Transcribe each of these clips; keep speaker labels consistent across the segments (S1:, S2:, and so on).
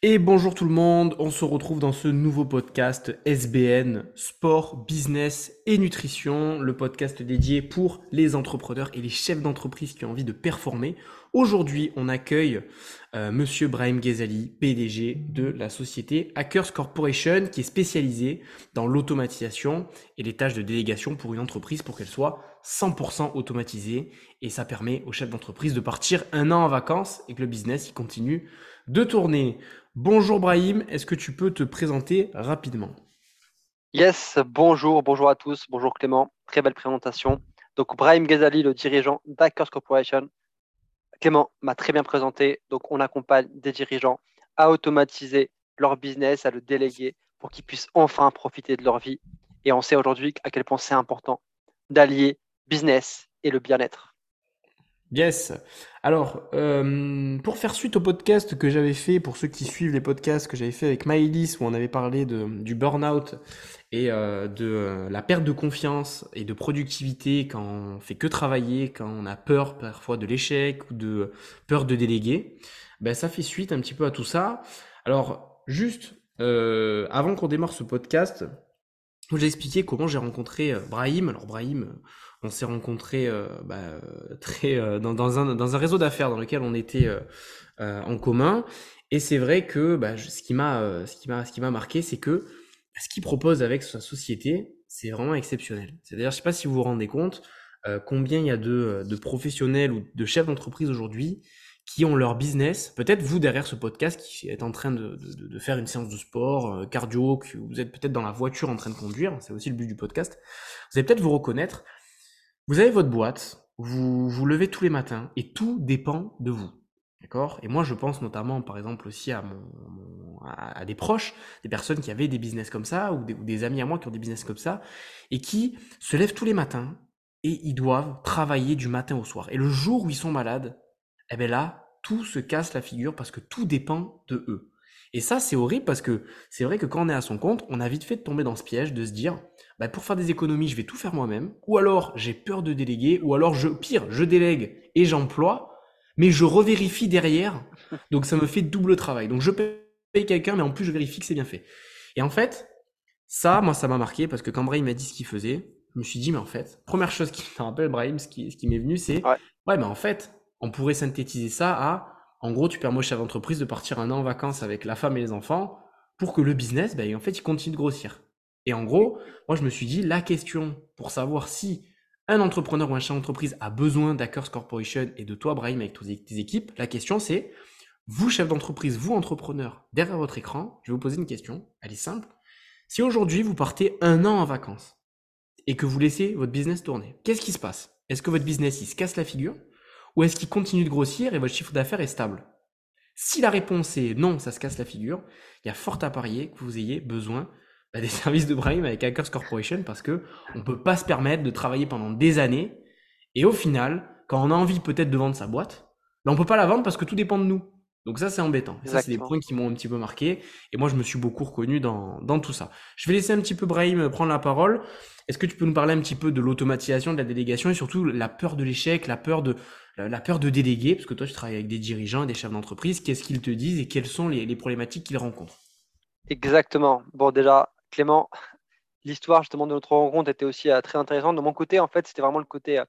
S1: Et bonjour tout le monde, on se retrouve dans ce nouveau podcast SBN, Sport, Business et Nutrition, le podcast dédié pour les entrepreneurs et les chefs d'entreprise qui ont envie de performer. Aujourd'hui, on accueille euh, Monsieur Brahim Ghezali, PDG de la société Hackers Corporation, qui est spécialisée dans l'automatisation et les tâches de délégation pour une entreprise pour qu'elle soit 100% automatisée. Et ça permet aux chefs d'entreprise de partir un an en vacances et que le business il continue de tourner. Bonjour Brahim, est-ce que tu peux te présenter rapidement?
S2: Yes, bonjour, bonjour à tous, bonjour Clément, très belle présentation. Donc Brahim Ghazali, le dirigeant d'Hackers Corporation. Clément m'a très bien présenté, donc on accompagne des dirigeants à automatiser leur business, à le déléguer pour qu'ils puissent enfin profiter de leur vie. Et on sait aujourd'hui à quel point c'est important d'allier business et le bien-être.
S1: Yes. Alors, euh, pour faire suite au podcast que j'avais fait, pour ceux qui suivent les podcasts que j'avais fait avec Maëlys, où on avait parlé du burn-out et euh, de euh, la perte de confiance et de productivité quand on fait que travailler, quand on a peur parfois de l'échec ou de peur de déléguer, ben ça fait suite un petit peu à tout ça. Alors, juste avant qu'on démarre ce podcast, je vous ai expliqué comment j'ai rencontré Brahim. Alors, Brahim on s'est rencontrés euh, bah, très euh, dans, dans, un, dans un réseau d'affaires dans lequel on était euh, en commun. Et c'est vrai que bah, ce qui m'a ce qui m'a ce marqué, c'est que ce qu'il propose avec sa société, c'est vraiment exceptionnel. C'est-à-dire, je sais pas si vous vous rendez compte combien il y a de, de professionnels ou de chefs d'entreprise aujourd'hui qui ont leur business, peut-être vous derrière ce podcast qui êtes en train de, de, de faire une séance de sport, cardio, que vous êtes peut-être dans la voiture en train de conduire, c'est aussi le but du podcast, vous allez peut-être vous reconnaître, vous avez votre boîte, vous vous levez tous les matins et tout dépend de vous. D'accord? Et moi, je pense notamment, par exemple, aussi à, mon, à, des proches, des personnes qui avaient des business comme ça, ou des, amis à moi qui ont des business comme ça, et qui se lèvent tous les matins et ils doivent travailler du matin au soir. Et le jour où ils sont malades, eh bien là, tout se casse la figure parce que tout dépend de eux. Et ça, c'est horrible parce que c'est vrai que quand on est à son compte, on a vite fait de tomber dans ce piège de se dire, bah, pour faire des économies, je vais tout faire moi-même, ou alors j'ai peur de déléguer, ou alors je, pire, je délègue et j'emploie, mais je revérifie derrière, donc ça me fait double travail. Donc je paye quelqu'un, mais en plus je vérifie que c'est bien fait. Et en fait, ça, moi, ça m'a marqué parce que quand Brahim m'a dit ce qu'il faisait, je me suis dit, mais en fait, première chose qui me rappelle, Brahim, ce qui, ce qui m'est venu, c'est, ouais. ouais, mais en fait, on pourrait synthétiser ça à, en gros, tu permets au chef d'entreprise de partir un an en vacances avec la femme et les enfants pour que le business, ben, en fait, il continue de grossir. Et en gros, moi, je me suis dit, la question pour savoir si un entrepreneur ou un chef d'entreprise a besoin d'Hackers Corporation et de toi, Brahim, avec tes équipes, la question c'est, vous, chef d'entreprise, vous, entrepreneur, derrière votre écran, je vais vous poser une question, elle est simple. Si aujourd'hui, vous partez un an en vacances et que vous laissez votre business tourner, qu'est-ce qui se passe? Est-ce que votre business, il se casse la figure? Ou est-ce qu'il continue de grossir et votre chiffre d'affaires est stable? Si la réponse est non, ça se casse la figure, il y a fort à parier que vous ayez besoin bah, des services de Brahim avec Hackers Corporation parce que on peut pas se permettre de travailler pendant des années et au final, quand on a envie peut-être de vendre sa boîte, bah, on peut pas la vendre parce que tout dépend de nous. Donc ça, c'est embêtant. Et ça, c'est des points qui m'ont un petit peu marqué. Et moi, je me suis beaucoup reconnu dans, dans tout ça. Je vais laisser un petit peu Brahim prendre la parole. Est-ce que tu peux nous parler un petit peu de l'automatisation, de la délégation et surtout la peur de l'échec, la peur de la peur de déléguer, parce que toi, tu travailles avec des dirigeants des chefs d'entreprise. Qu'est-ce qu'ils te disent et quelles sont les, les problématiques qu'ils rencontrent?
S2: Exactement. Bon, déjà, Clément, l'histoire justement de notre rencontre était aussi euh, très intéressante. De mon côté, en fait, c'était vraiment le côté euh,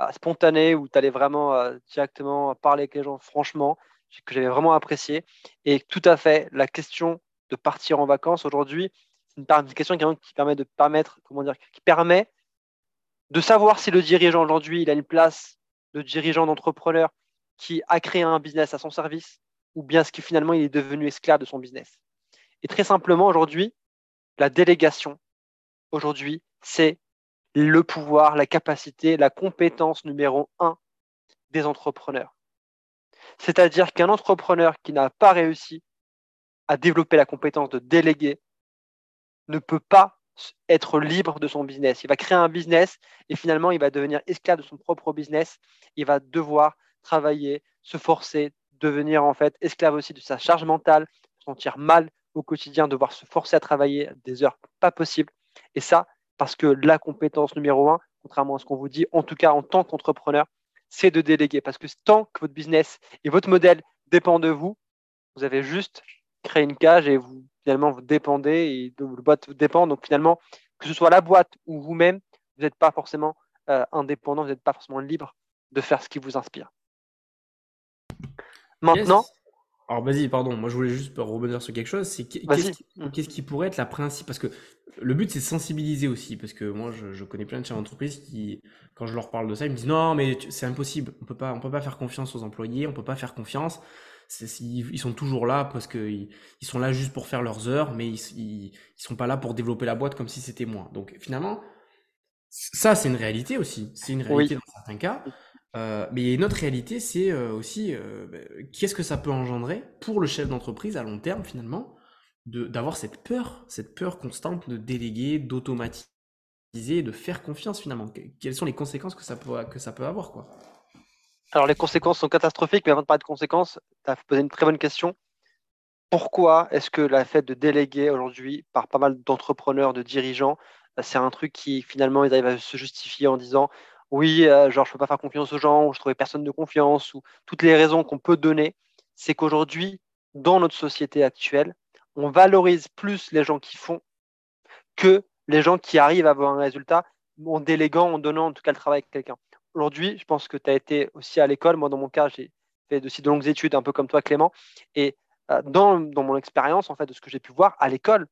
S2: euh, spontané où tu allais vraiment directement parler avec les gens franchement, que j'avais vraiment apprécié. Et tout à fait, la question de partir en vacances aujourd'hui, c'est une, question qui, permet de permettre, comment dire, qui permet de savoir si le dirigeant aujourd'hui il a une place de dirigeant d'entrepreneur qui a créé un business à son service ou bien ce qui finalement il est devenu esclave de son business. Et très simplement aujourd'hui, la délégation, aujourd'hui, c'est le pouvoir, la capacité, la compétence numéro un des entrepreneurs. C'est-à-dire qu'un entrepreneur qui n'a pas réussi à développer la compétence de déléguer ne peut pas être libre de son business. Il va créer un business et finalement, il va devenir esclave de son propre business. Il va devoir travailler, se forcer, devenir en fait esclave aussi de sa charge mentale, se sentir mal au quotidien, devoir se forcer à travailler des heures pas possibles. Et ça, parce que la compétence numéro un, contrairement à ce qu'on vous dit, en tout cas en tant qu'entrepreneur, c'est de déléguer. Parce que tant que votre business et votre modèle dépendent de vous, vous avez juste créez une cage et vous finalement vous dépendez et la boîte dépend. Donc finalement, que ce soit la boîte ou vous-même, vous n'êtes pas forcément euh, indépendant, vous n'êtes pas forcément libre de faire ce qui vous inspire. Maintenant.
S1: Alors vas-y, pardon, moi je voulais juste rebondir sur quelque chose. C'est qu'est-ce qui, pourrait être la principe Parce que le but c'est de sensibiliser aussi, parce que moi je, connais plein de chefs d'entreprise qui, quand je leur parle de ça, ils me disent non mais c'est impossible, on peut pas, on peut pas faire confiance aux employés, on peut pas faire confiance. Ils sont toujours là parce qu'ils ils sont là juste pour faire leurs heures, mais ils, ils, sont pas là pour développer la boîte comme si c'était moi. Donc finalement, ça c'est une réalité aussi. C'est une réalité dans certains cas. Euh, mais il y a une autre réalité, c'est euh, aussi euh, bah, qu'est-ce que ça peut engendrer pour le chef d'entreprise à long terme finalement d'avoir cette peur, cette peur constante de déléguer, d'automatiser, de faire confiance finalement? Quelles sont les conséquences que ça peut, que ça peut avoir quoi?
S2: Alors les conséquences sont catastrophiques, mais avant de parler de conséquences, tu as posé une très bonne question. Pourquoi est-ce que la fait de déléguer aujourd'hui par pas mal d'entrepreneurs, de dirigeants, c'est un truc qui finalement ils arrivent à se justifier en disant oui, euh, genre je peux pas faire confiance aux gens, ou je trouvais personne de confiance, ou toutes les raisons qu'on peut donner, c'est qu'aujourd'hui, dans notre société actuelle, on valorise plus les gens qui font que les gens qui arrivent à avoir un résultat en déléguant, en donnant en tout cas le travail à quelqu'un. Aujourd'hui, je pense que tu as été aussi à l'école. Moi, dans mon cas, j'ai fait aussi de longues études, un peu comme toi, Clément. Et euh, dans, mon expérience, en fait, de ce que j'ai pu voir à l'école,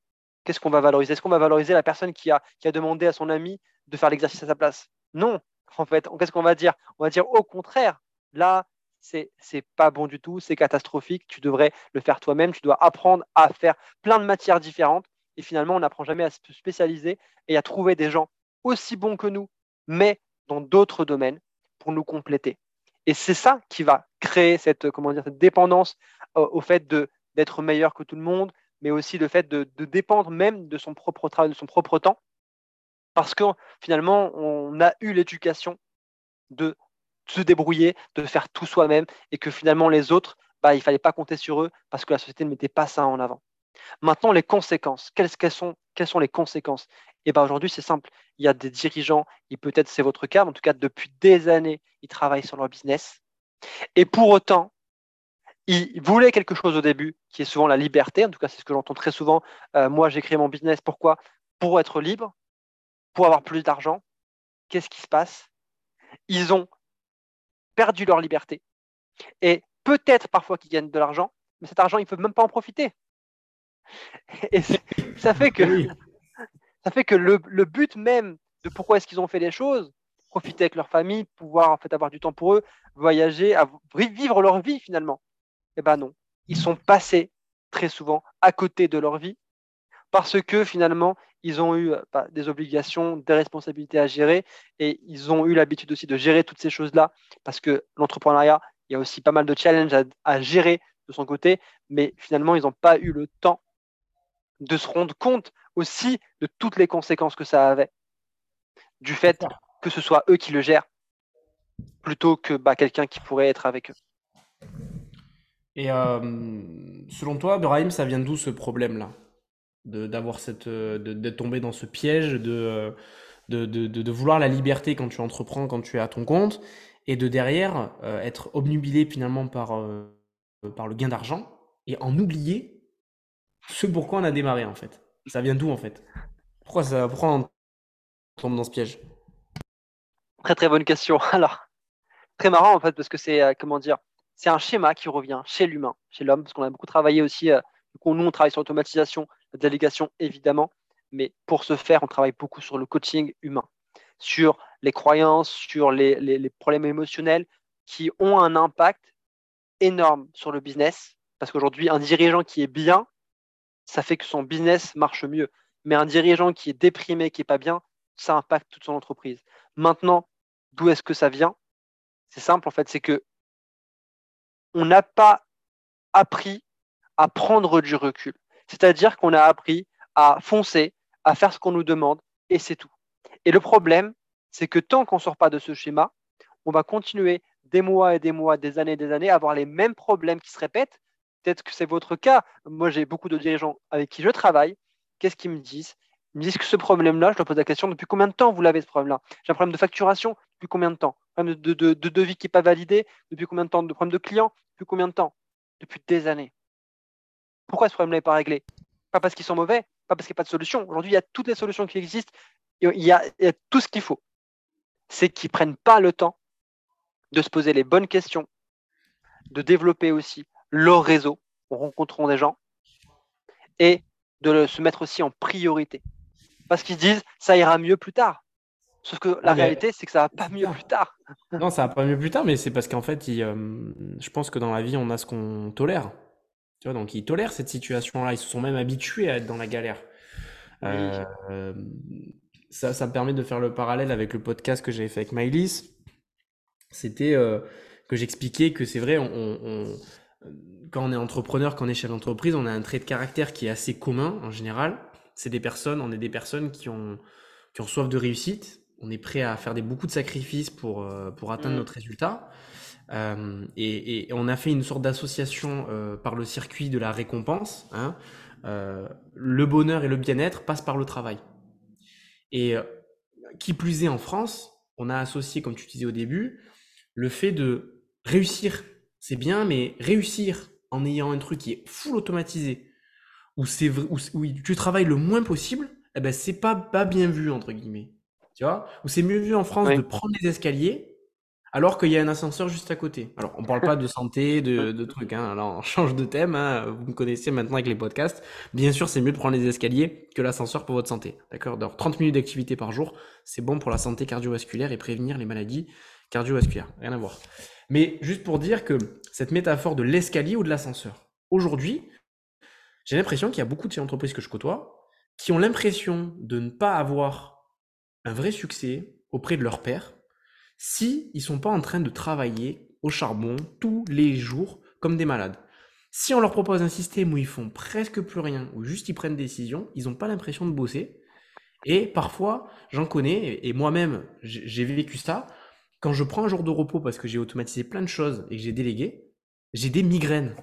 S2: qu'est-ce qu'on va valoriser? Est-ce qu'on va valoriser la personne qui a demandé à son ami de faire l'exercice à sa place? Non en fait. Qu'est-ce qu'on va dire? On va dire au contraire, là, c'est c'est pas bon du tout, c'est catastrophique, tu devrais le faire toi-même, tu dois apprendre à faire plein de matières différentes et finalement on n'apprend jamais à se spécialiser et à trouver des gens aussi bons que nous, mais dans d'autres domaines pour nous compléter. Et c'est ça qui va créer cette, comment dire, dépendance euh, au fait d'être meilleur que tout le monde, mais aussi le fait de, dépendre même de son propre travail, de son propre temps, parce que finalement, on a eu l'éducation de se débrouiller, de faire tout soi-même, et que finalement les autres, bah, il ne fallait pas compter sur eux parce que la société ne mettait pas ça en avant. Maintenant, les conséquences. Quelles, sont, les conséquences? Eh ben aujourd'hui, c'est simple. Il y a des dirigeants, et peut-être c'est votre cas, mais en tout cas, depuis des années, ils travaillent sur leur business. Et pour autant, ils voulaient quelque chose au début, qui est souvent la liberté. En tout cas, c'est ce que j'entends très souvent. Euh, moi, j'ai créé mon business. Pourquoi? Pour être libre, pour avoir plus d'argent, qu'est-ce qui se passe? Ils ont perdu leur liberté. Et peut-être parfois qu'ils gagnent de l'argent, mais cet argent, ils ne peuvent même pas en profiter. Et ça fait que, ça fait que le, but même de pourquoi est-ce qu'ils ont fait les choses, profiter avec leur famille, pouvoir en fait avoir du temps pour eux, voyager, vivre leur vie finalement. Eh ben non, ils sont passés très souvent à côté de leur vie parce que finalement, ils ont eu bah, des obligations, des responsabilités à gérer et ils ont eu l'habitude aussi de gérer toutes ces choses-là parce que l'entrepreneuriat, il y a aussi pas mal de challenges à, gérer de son côté, mais finalement, ils n'ont pas eu le temps de se rendre compte aussi de toutes les conséquences que ça avait du fait que ce soit eux qui le gèrent plutôt que bah, quelqu'un qui pourrait être avec eux.
S1: Et euh, selon toi, Brahim, ça vient d'où ce problème-là? D'avoir cette euh, de, tomber dans ce piège euh, de, de, de, vouloir la liberté quand tu entreprends, quand tu es à ton compte, et de derrière euh, être obnubilé finalement par, par le gain d'argent et en oublier ce pourquoi on a démarré en fait. Ça vient d'où en fait? Pourquoi, ça, pourquoi on tombe dans ce piège?
S2: Très très bonne question. Alors, très marrant en fait parce que c'est comment dire, c'est un schéma qui revient chez l'humain, chez l'homme, parce qu'on a beaucoup travaillé aussi. nous, on travaille sur l'automatisation, délégation évidemment, mais pour ce faire, on travaille beaucoup sur le coaching humain, sur les croyances, sur les, problèmes émotionnels qui ont un impact énorme sur le business. Parce qu'aujourd'hui, un dirigeant qui est bien, ça fait que son business marche mieux. Mais un dirigeant qui est déprimé, qui n'est pas bien, ça impacte toute son entreprise. Maintenant, d'où est-ce que ça vient? C'est simple, en fait, c'est que on n'a pas appris à prendre du recul. C'est-à-dire qu'on a appris à foncer, à faire ce qu'on nous demande, et c'est tout. Et le problème, c'est que tant qu'on ne sort pas de ce schéma, on va continuer des mois et des mois, des années et des années à avoir les mêmes problèmes qui se répètent. Peut-être que c'est votre cas. Moi, j'ai beaucoup de dirigeants avec qui je travaille. Qu'est-ce qu'ils me disent? Ils me disent que ce problème-là, je leur pose la question depuis combien de temps vous l'avez ce problème-là? J'ai un problème de facturation depuis combien de temps? Un problème de, de, de devis qui n'est pas validé depuis combien de temps? De problème de client depuis combien de temps? Depuis des années. Pourquoi ce problème n'est pas réglé? Pas parce qu'ils sont mauvais, pas parce qu'il n'y a pas de solution. Aujourd'hui, il y a toutes les solutions qui existent, il y a, il y a tout ce qu'il faut. C'est qu'ils ne prennent pas le temps de se poser les bonnes questions, de développer aussi leur réseau en rencontrant des gens et de se mettre aussi en priorité. Parce qu'ils se disent, ça ira mieux plus tard. Sauf que la réalité, c'est que ça va pas mieux plus tard.
S1: non, ça va pas mieux plus tard, mais c'est parce qu'en fait, euh, je pense que dans la vie, on a ce qu'on tolère. Tu vois, donc ils tolèrent cette situation-là. Ils se sont même habitués à être dans la galère. Euh, ça, ça me permet de faire le parallèle avec le podcast que j'avais fait avec Mylis. C'était euh, que j'expliquais que c'est vrai, on, quand on est entrepreneur, quand on est chef d'entreprise, on a un trait de caractère qui est assez commun en général. C'est des personnes, on est des personnes qui ont, qui ont soif de réussite, on est prêt à faire des, beaucoup de sacrifices pour, euh, pour atteindre mm. notre résultat. Euh, et, on a fait une sorte d'association euh, par le circuit de la récompense. Hein. le bonheur et le bien-être passent par le travail. Et qui plus est en France, on a associé, comme tu disais au début, le fait de réussir. C'est bien, mais réussir en ayant un truc qui est full automatisé, où, c'est, où, où tu travailles le moins possible, eh ben, c'est pas, pas bien vu, entre guillemets. Tu vois? Ou c'est mieux vu en France de prendre les escaliers alors qu'il y a un ascenseur juste à côté. Alors, on parle pas de santé, de, trucs, hein. Alors, on change de thème, hein. Vous me connaissez maintenant avec les podcasts. Bien sûr, c'est mieux de prendre les escaliers que l'ascenseur pour votre santé. D'accord? Donc, 30 minutes d'activité par jour, c'est bon pour la santé cardiovasculaire et prévenir les maladies cardiovasculaires. Rien à voir. Mais juste pour dire que cette métaphore de l'escalier ou de l'ascenseur. Aujourd'hui, j'ai l'impression qu'il y a beaucoup de ces entreprises que je côtoie qui ont l'impression de ne pas avoir un vrai succès auprès de leur père si ils sont pas en train de travailler au charbon tous les jours comme des malades. Si on leur propose un système où ils font presque plus rien, où juste ils prennent des décisions, ils n'ont pas l'impression de bosser. Et parfois, j'en connais, et moi-même, j'ai vécu ça. Quand je prends un jour de repos parce que j'ai automatisé plein de choses et que j'ai délégué, j'ai des migraines.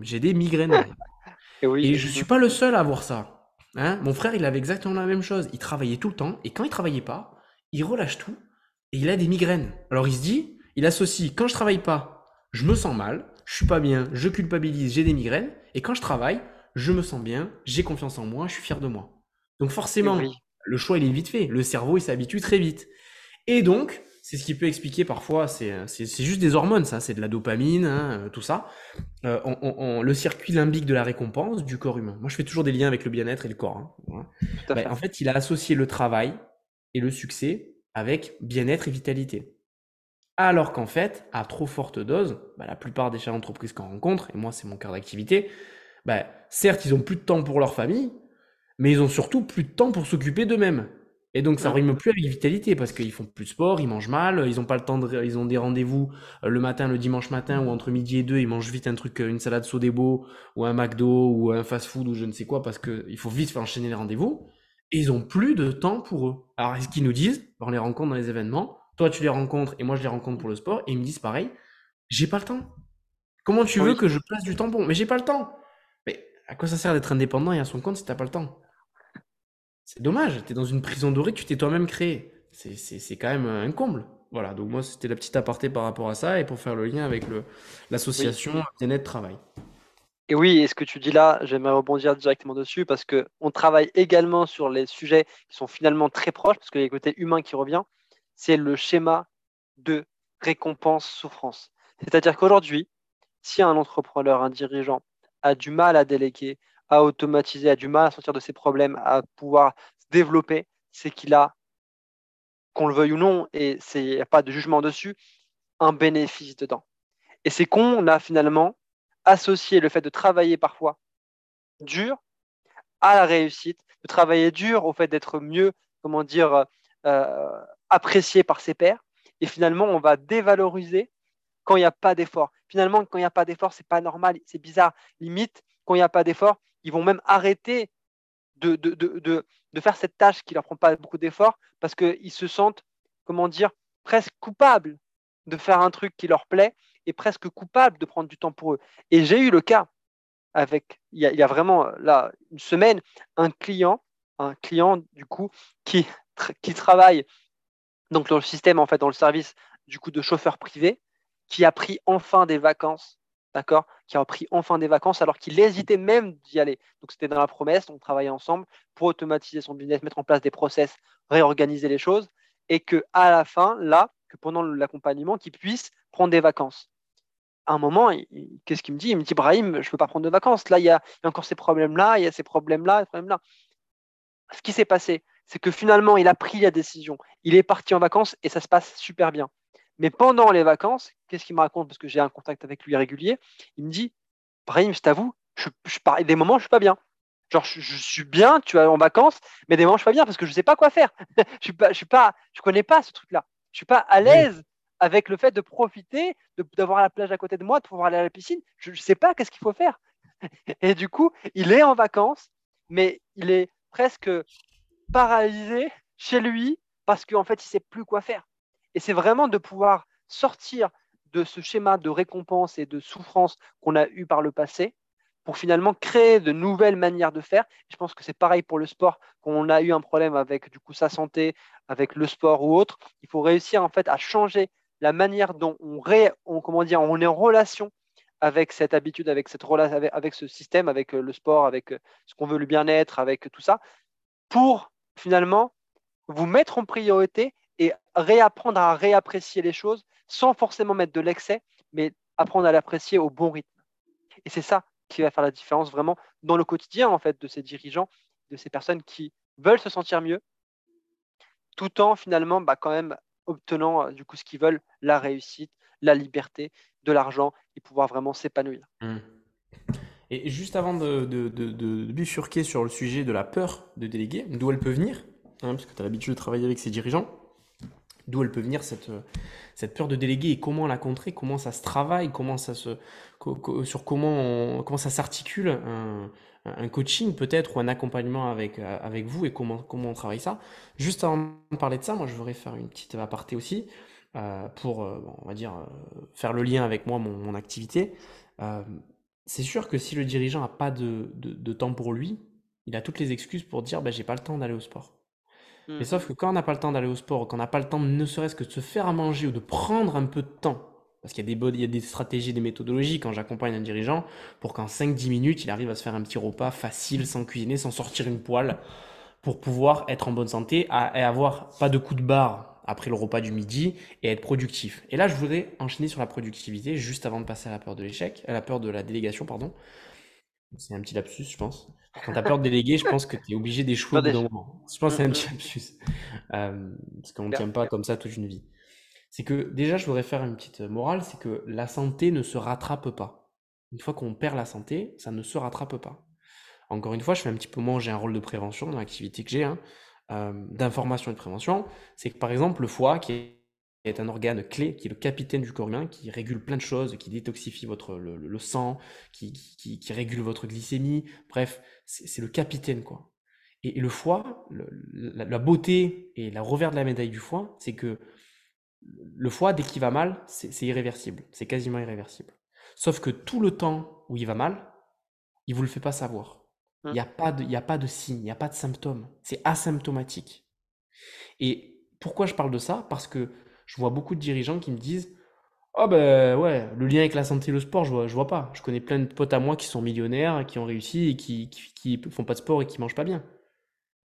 S1: J'ai des migraines. et, oui, et je suis pas le seul à avoir ça. Hein Mon frère, il avait exactement la même chose. Il travaillait tout le temps, et quand il travaillait pas, il relâche tout, et il a des migraines. Alors il se dit, il associe, quand je travaille pas, je me sens mal, je suis pas bien, je culpabilise, j'ai des migraines, et quand je travaille, je me sens bien, j'ai confiance en moi, je suis fier de moi. Donc forcément, le choix, il est vite fait. Le cerveau, il s'habitue très vite. Et donc, c'est ce qui peut expliquer parfois, c'est juste des hormones, ça, c'est de la dopamine, hein, euh, tout ça. Euh, le circuit limbique de la récompense du corps humain. Moi, je fais toujours des liens avec le bien-être et le corps. Hein, ben, en fait, il a associé le travail et le succès avec bien-être et vitalité. Alors qu'en fait, à trop forte dose, ben, la plupart des chefs d'entreprise qu'on rencontre, et moi c'est mon cœur d'activité, ben, certes ils ont plus de temps pour leur famille, mais ils ont surtout plus de temps pour s'occuper d'eux-mêmes. Et donc ça rime plus avec vitalité parce qu'ils font plus de sport, ils mangent mal, ils ont pas le temps de, ils ont des rendez-vous euh, le matin, le dimanche matin ou entre midi et deux, ils mangent vite un truc, euh, une salade Sodebo ou un McDo ou un fast-food ou je ne sais quoi parce que il faut vite faire enchaîner les rendez-vous. Et ils ont plus de temps pour eux. Alors ce qu'ils nous disent, on les rencontre dans les événements, toi tu les rencontres et moi je les rencontre pour le sport et ils me disent pareil, j'ai pas le temps. Comment tu veux que je place du temps pour Mais j'ai pas le temps. Mais à quoi ça sert d'être indépendant et à son compte si t'as pas le temps? C'est dommage, tu es dans une prison dorée que tu t'es toi-même créé. C'est quand même un comble. Voilà, donc moi c'était la petite aparté par rapport à ça et pour faire le lien avec l'association oui. bien Travail.
S2: Et oui, et ce que tu dis là, j'aimerais rebondir directement dessus parce qu'on travaille également sur les sujets qui sont finalement très proches, parce qu'il y a le côté humain qui revient, c'est le schéma de récompense-souffrance. C'est-à-dire qu'aujourd'hui, si un entrepreneur, un dirigeant a du mal à déléguer, à automatiser, a du mal à sortir de ses problèmes, à pouvoir se développer, c'est qu'il a, qu'on le veuille ou non, et il n'y a pas de jugement dessus, un bénéfice dedans. Et c'est qu'on a finalement associé le fait de travailler parfois dur à la réussite, de travailler dur au fait d'être mieux, comment dire, euh, apprécié par ses pairs. Et finalement, on va dévaloriser quand il n'y a pas d'effort. Finalement, quand il n'y a pas d'effort, c'est pas normal, c'est bizarre. Limite, quand il n'y a pas d'effort, ils vont même arrêter de, de, faire cette tâche qui ne leur prend pas beaucoup d'efforts parce qu'ils se sentent, comment dire, presque coupables de faire un truc qui leur plaît et presque coupables de prendre du temps pour eux. Et j'ai eu le cas avec, il y, a, vraiment là une semaine, un client, un client du coup qui, qui travaille donc dans le système en fait dans le service du coup de chauffeur privé, qui a pris enfin des vacances d'accord, qui a pris enfin des vacances alors qu'il hésitait même d'y aller. Donc c'était dans la promesse, on travaillait ensemble pour automatiser son business, mettre en place des process, réorganiser les choses, et que à la fin, là, que pendant l'accompagnement, qu'il puisse prendre des vacances. À un moment, qu'est-ce qu'il me dit? Il me dit, Brahim, je ne peux pas prendre de vacances. Là, il y a, il y a encore ces problèmes-là, il y a ces problèmes-là, ces problèmes-là. Ce qui s'est passé, c'est que finalement, il a pris la décision. Il est parti en vacances et ça se passe super bien. Mais pendant les vacances, qu'est-ce qu'il me raconte? Parce que j'ai un contact avec lui régulier. Il me dit Brahim, je t'avoue, je, je, des moments, je suis pas bien. Genre, je, suis bien, tu es en vacances, mais des moments, je suis pas bien parce que je sais pas quoi faire. je ne je suis pas, je connais pas ce truc-là. Je suis pas à l'aise avec le fait de profiter, d'avoir la plage à côté de moi, de pouvoir aller à la piscine. Je ne sais pas qu'est-ce qu'il faut faire. Et du coup, il est en vacances, mais il est presque paralysé chez lui parce qu'en fait, il sait plus quoi faire. Et c'est vraiment de pouvoir sortir de ce schéma de récompense et de souffrance qu'on a eu par le passé pour finalement créer de nouvelles manières de faire. Je pense que c'est pareil pour le sport, quand on a eu un problème avec du coup sa santé, avec le sport ou autre, il faut réussir en fait à changer la manière dont on, est en relation avec cette habitude, avec, cette avec, avec ce système, avec euh, le sport, avec euh, ce qu'on veut le bien-être, avec tout ça, pour finalement vous mettre en priorité et réapprendre à réapprécier les choses sans forcément mettre de l'excès, mais apprendre à l'apprécier au bon rythme. Et c'est ça qui va faire la différence vraiment dans le quotidien en fait de ces dirigeants, de ces personnes qui veulent se sentir mieux, tout en finalement bah, quand même obtenant euh, du coup ce qu'ils veulent, la réussite, la liberté, de l'argent et pouvoir vraiment s'épanouir. Mmh.
S1: Et juste avant de, bifurquer sur le sujet de la peur de déléguer, d'où elle peut venir, hein, parce que tu as l'habitude de travailler avec ces dirigeants, d'où elle peut venir cette, cette peur de déléguer et comment la contrer, comment ça se travaille, comment ça se, sur comment, ça s'articule un, un, coaching peut-être ou un accompagnement avec, avec vous et comment, comment on travaille ça. Juste avant de parler de ça, moi je voudrais faire une petite aparté aussi euh, pour, euh, on va dire, euh, faire le lien avec moi, mon, mon activité. c'est sûr que si le dirigeant n'a pas de, de, de, temps pour lui, il a toutes les excuses pour dire bah, j'ai pas le temps d'aller au sport. Mais mmh. sauf que quand on n'a pas le temps d'aller au sport, quand on n'a pas le temps ne serait-ce que de se faire à manger ou de prendre un peu de temps, parce qu'il y a des, il y a des stratégies, des méthodologies quand j'accompagne un dirigeant pour qu'en 5-10 minutes, il arrive à se faire un petit repas facile, sans cuisiner, sans sortir une poêle, pour pouvoir être en bonne santé et avoir pas de coup de barre après le repas du midi et être productif. Et là, je voudrais enchaîner sur la productivité juste avant de passer à la peur de l'échec, à la peur de la délégation, pardon. C'est un petit lapsus, je pense. Quand tu as peur de déléguer, je pense que tu es obligé d'échouer au bout d'un moment. Je pense que c'est un petit lapsus. Euh, parce qu'on ne tient pas comme ça toute une vie. C'est que déjà, je voudrais faire une petite morale, c'est que la santé ne se rattrape pas. Une fois qu'on perd la santé, ça ne se rattrape pas. Encore une fois, je fais un petit peu moins, j'ai un rôle de prévention dans l'activité que j'ai, hein, euh, d'information et de prévention. C'est que par exemple, le foie, qui est un organe clé, qui est le capitaine du corps humain, qui régule plein de choses, qui détoxifie votre, le, sang, qui, qui, régule votre glycémie. Bref, c'est le capitaine, quoi. Et, le foie, la, beauté et la revers de la médaille du foie, c'est que le foie, dès qu'il va mal, c'est irréversible. C'est quasiment irréversible. Sauf que tout le temps où il va mal, il vous le fait pas savoir. Il n'y a, pas de, a pas de signe, il n'y a pas de symptômes. C'est asymptomatique. Et pourquoi je parle de ça? Parce que je vois beaucoup de dirigeants qui me disent Oh ben ouais, le lien avec la santé et le sport, je vois, je vois pas. Je connais plein de potes à moi qui sont millionnaires, qui ont réussi et qui, qui, font pas de sport et qui mangent pas bien.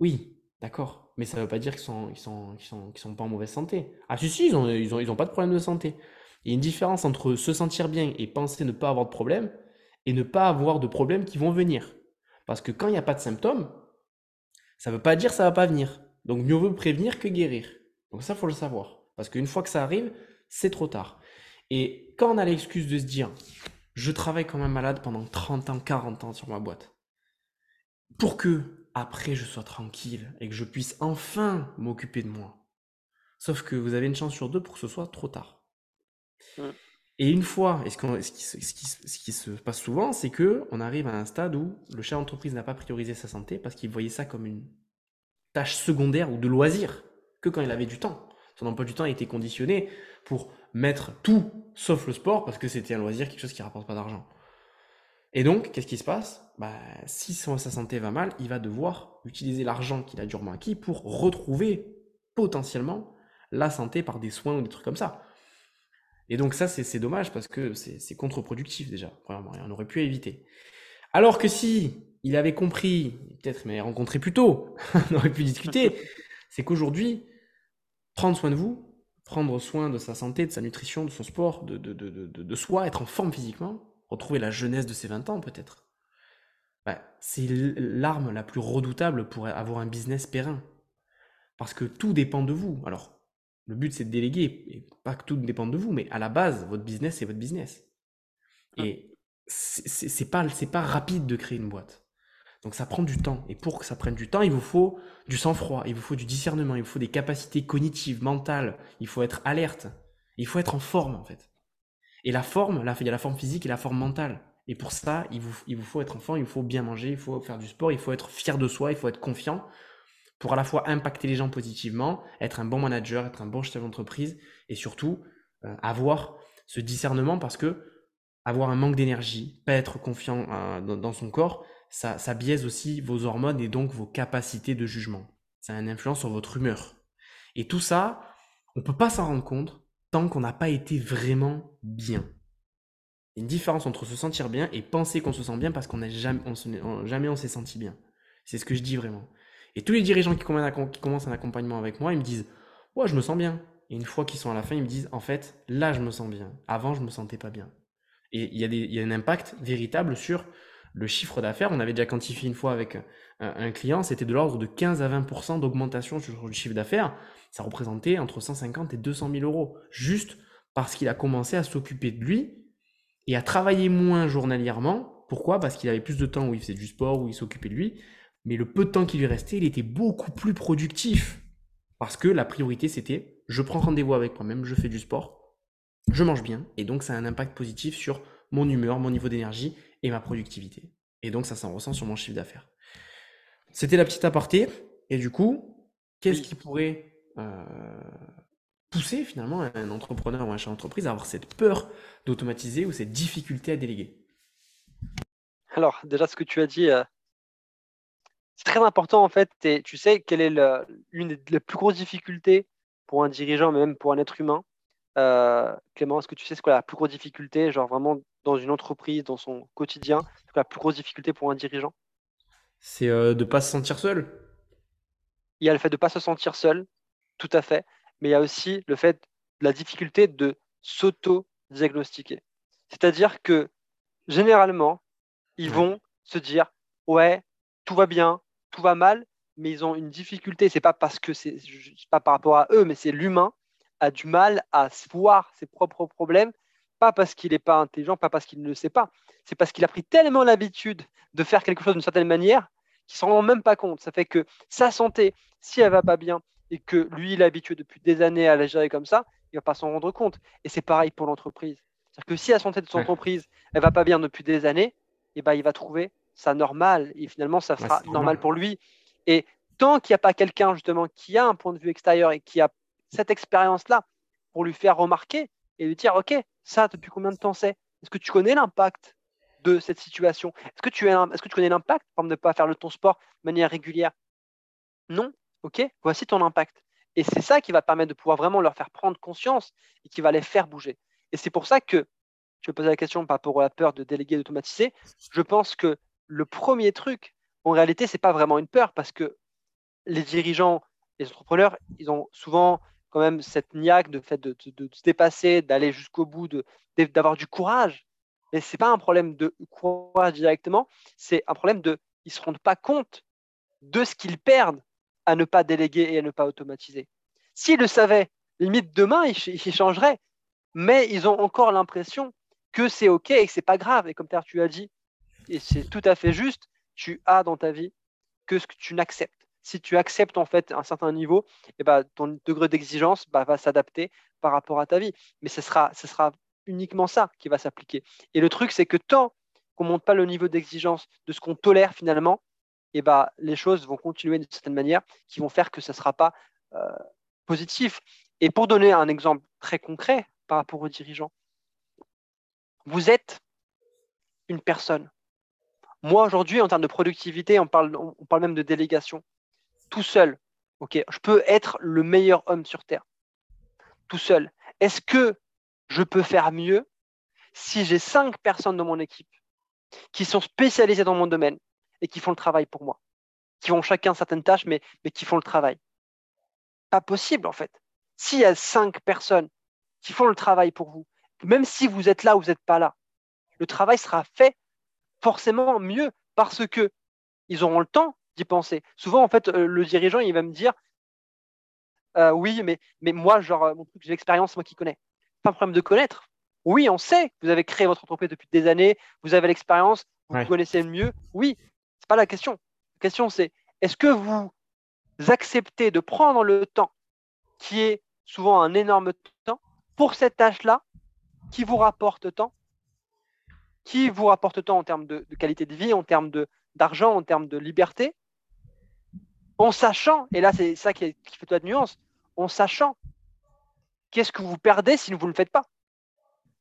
S1: Oui, d'accord. Mais ça veut pas dire qu'ils sont, sont, pas en mauvaise santé. Ah si, si, ils ont, ils ont, pas de problème de santé. Il y a une différence entre se sentir bien et penser ne pas avoir de problème et ne pas avoir de problèmes qui vont venir. Parce que quand il n'y a pas de symptômes, ça veut pas dire ça va pas venir. Donc mieux vaut prévenir que guérir. Donc ça, faut le savoir. Parce qu'une fois que ça arrive, c'est trop tard. Et quand on a l'excuse de se dire, je travaille comme un malade pendant 30 ans, 40 ans sur ma boîte, pour que après je sois tranquille et que je puisse enfin m'occuper de moi. Sauf que vous avez une chance sur deux pour que ce soit trop tard. Et une fois, et ce, qui, se passe souvent, c'est que on arrive à un stade où le chef d'entreprise n'a pas priorisé sa santé parce qu'il voyait ça comme une tâche secondaire ou de loisir que quand il avait du temps. Son emploi du temps a été conditionné pour mettre tout sauf le sport parce que c'était un loisir, quelque chose qui rapporte pas d'argent. Et donc, qu'est-ce qui se passe? Bah, Si sa santé va mal, il va devoir utiliser l'argent qu'il a durement acquis pour retrouver potentiellement la santé par des soins ou des trucs comme ça. Et donc ça, c'est dommage parce que c'est contre-productif déjà. on aurait pu éviter. Alors que si il avait compris, peut-être mais rencontré plus tôt, on aurait pu discuter, c'est qu'aujourd'hui, prendre soin de vous, prendre soin de sa santé, de sa nutrition, de son sport, de soi, être en forme physiquement, retrouver la jeunesse de ses 20 ans peut-être, bah, c'est l'arme la plus redoutable pour avoir un business périn. Parce que tout dépend de vous. Alors, le but c'est de déléguer, et pas que tout dépende de vous, mais à la base, votre business c'est votre business. Ah. Et c'est pas, pas rapide de créer une boîte. Donc ça prend du temps. Et pour que ça prenne du temps, il vous faut du sang-froid, il vous faut du discernement, il vous faut des capacités cognitives, mentales, il faut être alerte, il faut être en forme en fait. Et la forme, là, il y a la forme physique et la forme mentale. Et pour ça, il vous, faut être en forme, il faut bien manger, il faut faire du sport, il faut être fier de soi, il faut être confiant pour à la fois impacter les gens positivement, être un bon manager, être un bon chef d'entreprise et surtout euh, avoir ce discernement parce que avoir un manque d'énergie, pas être confiant euh, dans, son corps, ça, ça biaise aussi vos hormones et donc vos capacités de jugement. Ça a une influence sur votre humeur. Et tout ça, on ne peut pas s'en rendre compte tant qu'on n'a pas été vraiment bien. Il y a une différence entre se sentir bien et penser qu'on se sent bien parce qu'on n'a jamais, on jamais on s'est senti bien. C'est ce que je dis vraiment. Et tous les dirigeants qui commencent un accompagnement avec moi, ils me disent Ouais, je me sens bien. Et une fois qu'ils sont à la fin, ils me disent En fait, là, je me sens bien. Avant, je me sentais pas bien. Et il y, a y a un impact véritable sur le chiffre d'affaires. On avait déjà quantifié une fois avec un, client, c'était de l'ordre de 15 à 20% d'augmentation sur le chiffre d'affaires. Ça représentait entre 150 et 200 000 euros. Juste parce qu'il a commencé à s'occuper de lui et à travailler moins journalièrement. Pourquoi? Parce qu'il avait plus de temps où il faisait du sport, où il s'occupait de lui mais le peu de temps qui lui restait, il était beaucoup plus productif. Parce que la priorité, c'était je prends rendez-vous avec moi-même, je fais du sport, je mange bien, et donc ça a un impact positif sur mon humeur, mon niveau d'énergie et ma productivité. Et donc ça s'en ressent sur mon chiffre d'affaires. C'était la petite aparté. Et du coup, qu'est-ce qui pourrait euh, pousser finalement un entrepreneur ou un chef d'entreprise à avoir cette peur d'automatiser ou cette difficulté à déléguer
S2: Alors, déjà, ce que tu as dit, euh, c'est très important en fait. tu sais quelle est l'une des plus grosses difficultés pour un dirigeant, mais même pour un être humain. Euh, Clément, est-ce que tu sais ce qu'est la plus grosse difficulté, genre vraiment dans une entreprise, dans son quotidien, la plus grosse difficulté pour un dirigeant?
S1: C'est euh, de ne pas se sentir seul.
S2: Il y a le fait de ne pas se sentir seul, tout à fait, mais il y a aussi le fait, la difficulté de s'auto-diagnostiquer. C'est-à-dire que généralement, ils vont se dire Ouais, tout va bien, tout va mal, mais ils ont une difficulté. C'est pas parce que c'est pas par rapport à eux, mais c'est l'humain a du mal à voir ses propres problèmes, pas parce qu'il n'est pas intelligent, pas parce qu'il ne le sait pas. C'est parce qu'il a pris tellement l'habitude de faire quelque chose d'une certaine manière qu'il s'en rend même pas compte. Ça fait que sa santé, si elle va pas bien et que lui il est habitué depuis des années à la gérer comme ça, il va pas s'en rendre compte. Et c'est pareil pour l'entreprise. C'est-à-dire que si la santé de son entreprise elle va pas bien depuis des années, et eh ben, il va trouver ça normal et finalement ça sera normal pour lui. Et tant qu'il n'y a pas quelqu'un justement qui a un point de vue extérieur et qui a cette expérience-là pour lui faire remarquer et lui dire ok ça depuis combien de temps c'est? Est-ce que tu connais l'impact de cette situation? Est-ce que tu est-ce que tu connais l'impact par de ne pas faire le ton sport de manière régulière? Non. Ok, voici ton impact. Et c'est ça qui va permettre de pouvoir vraiment leur faire prendre conscience et qui va les faire bouger. Et c'est pour ça que je poser la question par rapport à la peur de déléguer, d'automatiser. Je pense que le premier truc, en réalité, c'est pas vraiment une peur parce que les dirigeants, les entrepreneurs, ils ont souvent quand même cette niaque de fait de, se dépasser, d'aller jusqu'au bout, d'avoir du courage. Mais c'est pas un problème de courage directement, c'est un problème de ils se rendent pas compte de ce qu'ils perdent à ne pas déléguer et à ne pas automatiser. S'ils le savaient, limite demain, ils, changeraient, mais ils ont encore l'impression que c'est OK et que c'est pas grave. Et comme tu as dit, et c'est tout à fait juste, tu as dans ta vie que ce que tu n'acceptes. Si tu acceptes en fait un certain niveau, et eh ben, ton degré d'exigence bah, va s'adapter par rapport à ta vie. Mais ce sera, ce sera uniquement ça qui va s'appliquer. Et le truc, c'est que tant qu'on ne monte pas le niveau d'exigence de ce qu'on tolère finalement, ben, les choses vont continuer d'une certaine manière qui vont faire que ce ne sera pas euh, positif. Et pour donner un exemple très concret par rapport aux dirigeants, vous êtes une personne. Moi, aujourd'hui, en termes de productivité, on parle, on parle même de délégation. Tout seul, je peux être le meilleur homme sur Terre. Tout seul. Est-ce que je peux faire mieux si j'ai cinq personnes dans mon équipe qui sont spécialisées dans mon domaine et qui font le travail pour moi, qui ont chacun certaines tâches, mais, mais qui font le travail. Pas possible, en fait. S'il y a cinq personnes qui font le travail pour vous, même si vous êtes là ou vous n'êtes pas là, le travail sera fait forcément mieux parce que ils auront le temps d'y penser. Souvent, en fait, euh, le dirigeant, il va me dire euh, oui, mais, mais moi, genre, euh, mon truc, j'ai l'expérience, moi qui connais. Pas un problème de connaître. Oui, on sait que vous avez créé votre entreprise depuis des années, vous avez l'expérience, vous connaissez mieux. Oui, c'est pas la question. La question, c'est est-ce que vous acceptez de prendre le temps, qui est souvent un énorme temps, pour cette tâche-là, qui vous rapporte tant, qui vous rapporte tant en termes de, qualité de vie, en termes d'argent, en termes de liberté, en sachant, et là c'est ça qui, qui fait toute la nuance, en sachant qu'est-ce que vous perdez si vous ne le faites pas.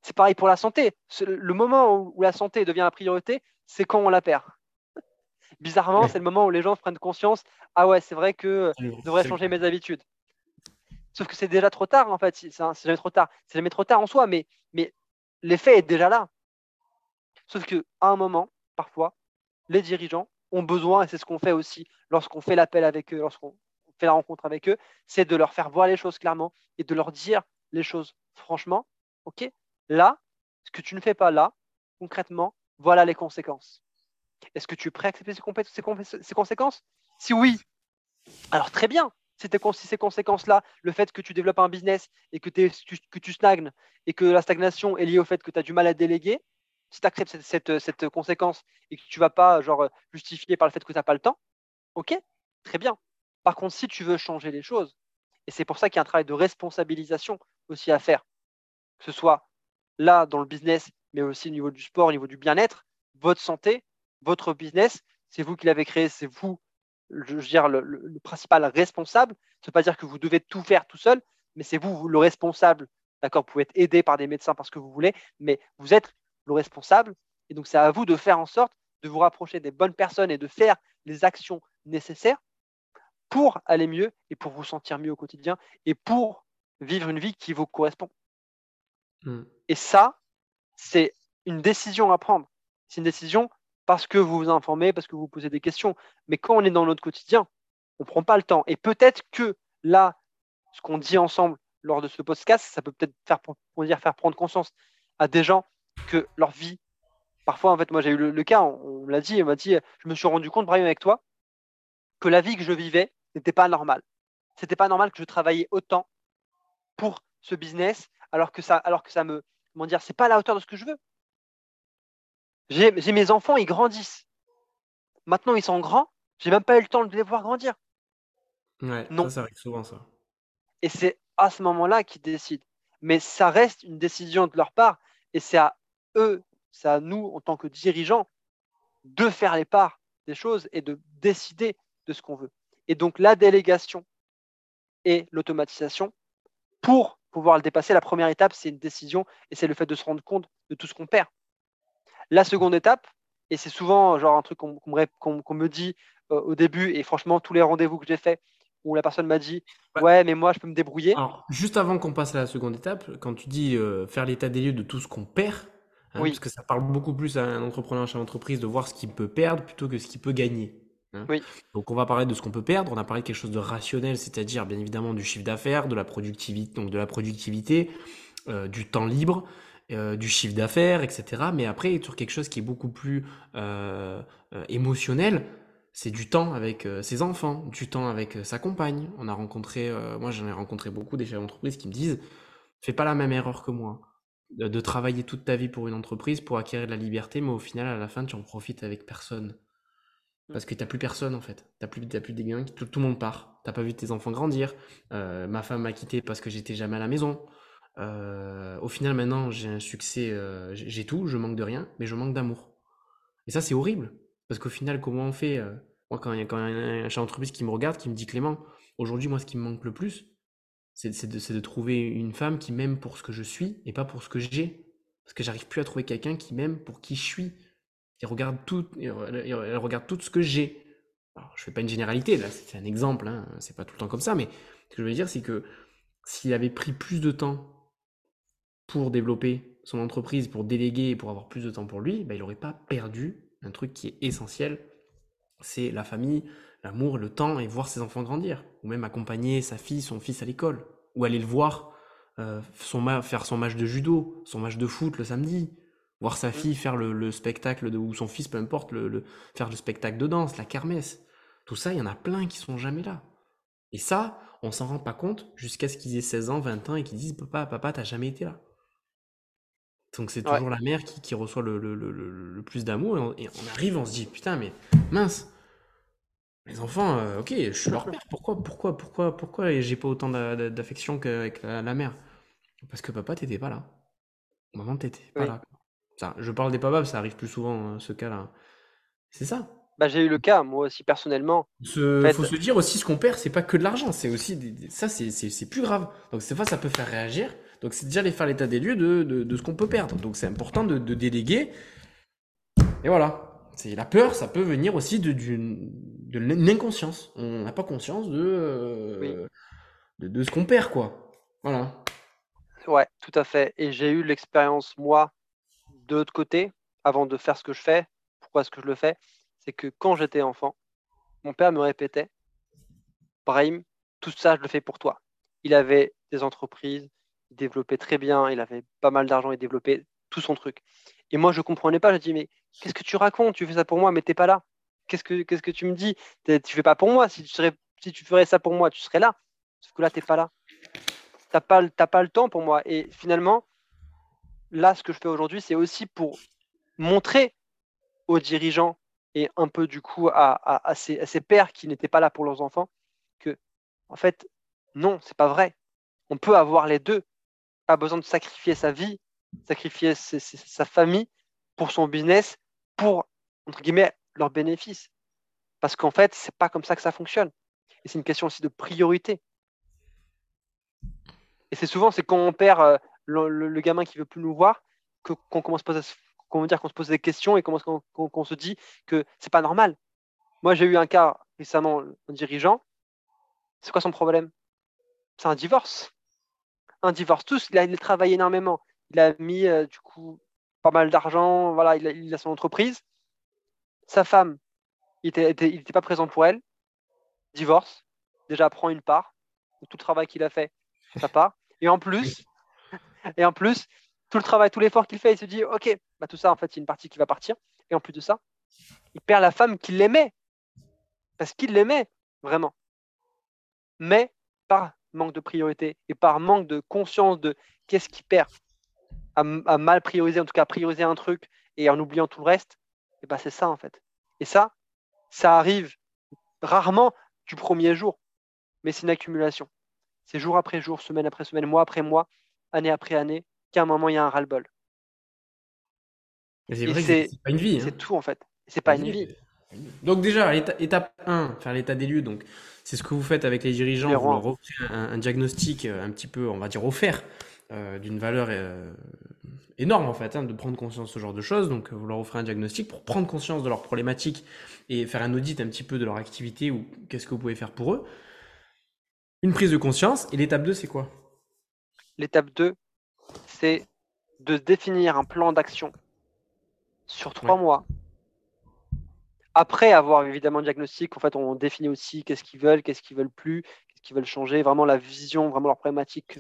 S2: C'est pareil pour la santé. Le moment où la santé devient la priorité, c'est quand on la perd. Bizarrement, c'est le moment où les gens prennent conscience ah ouais, c'est vrai que je devrais changer mes habitudes. Sauf que c'est déjà trop tard, en fait. C'est jamais trop tard. C'est jamais trop tard en soi, mais, mais l'effet est déjà là. Sauf qu'à un moment, parfois, les dirigeants ont besoin, et c'est ce qu'on fait aussi lorsqu'on fait l'appel avec eux, lorsqu'on fait la rencontre avec eux, c'est de leur faire voir les choses clairement et de leur dire les choses franchement. OK, là, ce que tu ne fais pas là, concrètement, voilà les conséquences. Est-ce que tu es prêt à accepter ces, conséquences? Si oui, alors très bien. Si ces conséquences-là, le fait que tu développes un business et que, tu stagnes et que la stagnation est liée au fait que tu as du mal à déléguer, si tu acceptes cette, conséquence et que tu ne vas pas justifier par le fait que tu n'as pas le temps, ok, très bien. Par contre, si tu veux changer les choses, et c'est pour ça qu'il y a un travail de responsabilisation aussi à faire, que ce soit là dans le business, mais aussi au niveau du sport, au niveau du bien-être, votre santé, votre business, c'est vous qui l'avez créé, c'est vous, je veux dire, le, principal responsable. Ça ne veut pas dire que vous devez tout faire tout seul, mais c'est vous, le responsable. D'accord, vous pouvez être aidé par des médecins parce que vous voulez, mais vous êtes le responsable. Et donc, c'est à vous de faire en sorte de vous rapprocher des bonnes personnes et de faire les actions nécessaires pour aller mieux et pour vous sentir mieux au quotidien et pour vivre une vie qui vous correspond. Hmm. Et ça, c'est une décision à prendre. C'est une décision parce que vous vous informez, parce que vous posez des questions. Mais quand on est dans notre quotidien, on ne prend pas le temps. Et peut-être que là, ce qu'on dit ensemble lors de ce podcast, ça peut peut-être faire, dire, faire prendre conscience à des gens que leur vie, parfois, en fait, moi j'ai eu le, cas, on, l'a dit, on m'a dit, je me suis rendu compte, Brian, avec toi, que la vie que je vivais n'était pas normale. C'était pas normal que je travaillais autant pour ce business, alors que ça, alors que ça me, comment dire, c'est pas à la hauteur de ce que je veux. J'ai mes enfants, ils grandissent. Maintenant, ils sont grands. J'ai même pas eu le temps de les voir grandir.
S1: Ouais, non. ça, arrive souvent, ça.
S2: Et c'est à ce moment-là qu'ils décident. Mais ça reste une décision de leur part. Et c'est à eux, c'est à nous, en tant que dirigeants, de faire les parts des choses et de décider de ce qu'on veut. Et donc, la délégation et l'automatisation, pour pouvoir le dépasser, la première étape, c'est une décision et c'est le fait de se rendre compte de tout ce qu'on perd. La seconde étape, et c'est souvent genre un truc qu'on me dit euh, au début, et franchement, tous les rendez-vous que j'ai faits où la personne m'a dit Ouais, mais moi, je peux me débrouiller.
S1: Alors, juste avant qu'on passe à la seconde étape, quand tu dis euh, faire l'état des lieux de tout ce qu'on perd, hein, parce que ça parle beaucoup plus à un entrepreneur chez l'entreprise de voir ce qu'il peut perdre plutôt que ce qu'il peut gagner. Hein.
S2: Oui.
S1: Donc on va parler de ce qu'on peut perdre, on a parlé de quelque chose de rationnel, c'est-à-dire bien évidemment du chiffre d'affaires, de la productivité, donc de la productivité, euh, du temps libre, euh, du chiffre d'affaires, etc. Mais après, sur quelque chose qui est beaucoup plus euh, euh, émotionnel, c'est du temps avec ses enfants, du temps avec sa compagne. On a rencontré, moi j'en ai rencontré beaucoup des chefs d'entreprise qui me disent, fais pas la même erreur que moi, de, travailler toute ta vie pour une entreprise pour acquérir de la liberté, mais au final, à la fin, tu en profites avec personne. Parce que t'as plus personne en fait. T'as plus, as plus des gains, tout, tout, le monde part. T'as pas vu tes enfants grandir. ma femme m'a quitté parce que j'étais jamais à la maison. Euh, au final, maintenant, j'ai un succès, euh, j'ai tout, je manque de rien, mais je manque d'amour. Et ça, c'est horrible. Parce qu'au final, comment on fait euh, Moi, quand il y, a, un chef d'entreprise qui me regarde, qui me dit Clément, aujourd'hui, moi, ce qui me manque le plus, c'est de, de, trouver une femme qui m'aime pour ce que je suis et pas pour ce que j'ai. Parce que j'arrive plus à trouver quelqu'un qui m'aime pour qui je suis. Elle regarde tout, elle regarde tout ce que j'ai. Alors, je fais pas une généralité, là, c'est un exemple, hein, c'est pas tout le temps comme ça, mais ce que je veux dire, c'est que s'il avait pris plus de temps pour développer son entreprise, pour déléguer et pour avoir plus de temps pour lui, bah, il n'aurait pas perdu un truc qui est essentiel, c'est la famille, l'amour, le temps et voir ses enfants grandir. Ou même accompagner sa fille, son fils à l'école. Ou aller le voir euh, faire son match de judo, son match de foot le samedi. Voir sa fille faire le, spectacle, ou son fils, peu importe, faire le spectacle de danse, la kermesse. Tout ça, il y en a plein qui sont jamais là. Et ça, on s'en rend pas compte jusqu'à ce qu'ils aient 16 ans, 20 ans et qu'ils disent Papa, papa, t'as jamais été là. Donc c'est toujours la mère qui, reçoit le, plus d'amour et, on arrive, on se dit Putain, mais mince, mes enfants, euh, ok, je suis leur père. Pourquoi, pourquoi, pourquoi, pourquoi j'ai pas autant d'affection qu'avec la, mère? Parce que papa, t'étais pas là. Maman, t'étais pas là. Ça, je parle des papas, ça arrive plus souvent, euh, ce cas-là. C'est ça.
S2: Bah, j'ai eu le cas, moi aussi, personnellement.
S1: Il faut se dire aussi, ce qu'on perd, c'est pas que de l'argent, c'est aussi. Ça, c'est plus grave. Donc, cette fois, ça peut faire réagir. Donc, c'est déjà les faire l'état des lieux de, de, ce qu'on peut perdre. Donc, c'est important de, de déléguer. Et voilà. C'est la peur, ça peut venir aussi de, de l'inconscience. On n'a pas conscience euh, de, de, ce qu'on perd, quoi. Voilà.
S2: Ouais, tout à fait. Et j'ai eu l'expérience, moi, de l'autre côté, avant de faire ce que je fais. Pourquoi est-ce que je le fais? C'est que quand j'étais enfant, mon père me répétait Brahim, tout ça, je le fais pour toi. Il avait des entreprises, développait très bien, il avait pas mal d'argent, il développait tout son truc. Et moi, je ne comprenais pas. Je dis, mais qu'est-ce que tu racontes? Tu fais ça pour moi, mais tu n'es pas là. Qu'est-ce que, qu'est-ce que tu me dis? Tu fais pas pour moi. Si tu, serais, si tu ferais ça pour moi, tu serais là. Sauf que là, tu n'es pas là. Tu n'as pas, pas le temps pour moi. Et finalement, là, ce que je fais aujourd'hui, c'est aussi pour montrer aux dirigeants et un peu du coup à, à, ces, pères qui n'étaient pas là pour leurs enfants que, en fait, non, c'est pas vrai. On peut avoir les deux. Pas besoin de sacrifier sa vie sacrifier sa famille pour son business, pour, entre guillemets, leurs bénéfices. Parce qu'en fait, c'est pas comme ça que ça fonctionne. Et c'est une question aussi de priorité. Et c'est souvent, c'est quand on perd euh, le, gamin qui veut plus nous voir, qu'on commence, qu'on dire qu'on se pose des questions et qu'on se dit que c'est pas normal. Moi, j'ai eu un cas récemment, un dirigeant. C'est quoi son problème? C'est un divorce. Un divorce. Tous, il a, il a travaillé énormément il a mis euh, du coup pas mal d'argent, voilà, il a, son entreprise. Sa femme, il n'était pas présent pour elle. Divorce, déjà prend une part. Tout le travail qu'il a fait, ça part. Et en plus, et en plus, tout le travail, tout l'effort qu'il fait, il se dit, ok, bah tout ça, en fait, il y a une partie qui va partir. Et en plus de ça, il perd la femme qu'il aimait, parce qu'il l'aimait vraiment. Mais par manque de priorité et par manque de conscience de qu'est-ce qu'il perd, à, mal prioriser, en tout cas à prioriser un truc et en oubliant tout le reste, et ben c'est ça en fait. Et ça, ça arrive rarement du premier jour, mais c'est une accumulation. C'est jour après jour, semaine après semaine, mois après mois, année après année, qu'à un moment il y a un ras-le-bol.
S1: C'est pas une vie.
S2: C'est hein. tout en fait. C'est pas une vie.
S1: Donc déjà, étape 1, faire l'état des lieux. Donc c'est ce que vous faites avec les dirigeants. Vous leur offrez un, diagnostic euh, un petit peu, on va dire, offert euh, d'une valeur euh, énorme en fait, hein, de prendre conscience de ce genre de choses. Donc vous leur offrez un diagnostic pour prendre conscience de leurs problématiques et faire un audit un petit peu de leur activité ou qu'est-ce que vous pouvez faire pour eux. Une prise de conscience. Et l'étape 2, c'est quoi?
S2: L'étape 2, c'est de définir un plan d'action sur trois mois. Après avoir évidemment un diagnostic, en fait, on définit aussi qu'est-ce qu'ils veulent, qu'est-ce qu'ils veulent plus, qu'est-ce qu'ils veulent changer, vraiment la vision, vraiment leur problématique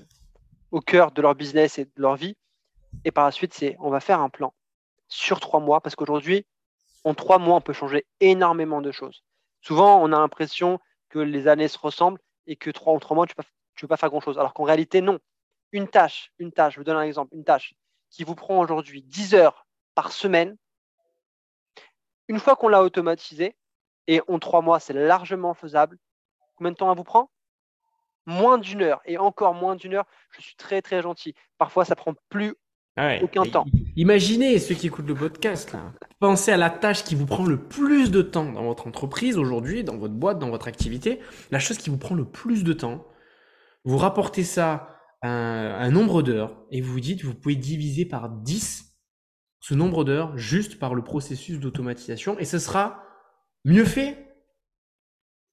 S2: au cœur de leur business et de leur vie. Et par la suite, c'est on va faire un plan sur trois mois parce qu'aujourd'hui, en trois mois, on peut changer énormément de choses. Souvent, on a l'impression que les années se ressemblent et que trois en trois mois, tu ne peux pas faire grand-chose. Alors qu'en réalité, non. Une tâche, une tâche, je vous donne un exemple, une tâche qui vous prend aujourd'hui 10 heures par semaine, une fois qu'on l'a automatisé, et en trois mois, c'est largement faisable, combien de temps elle vous prend? Moins d'une heure et encore moins d'une heure, je suis très très gentil. Parfois, ça prend plus ah aucun temps.
S1: Imaginez ceux qui écoutent le podcast là. Pensez à la tâche qui vous prend le plus de temps dans votre entreprise aujourd'hui, dans votre boîte, dans votre activité. La chose qui vous prend le plus de temps. Vous rapportez ça à un, nombre d'heures et vous vous dites vous pouvez diviser par 10 ce nombre d'heures juste par le processus d'automatisation et ce sera mieux fait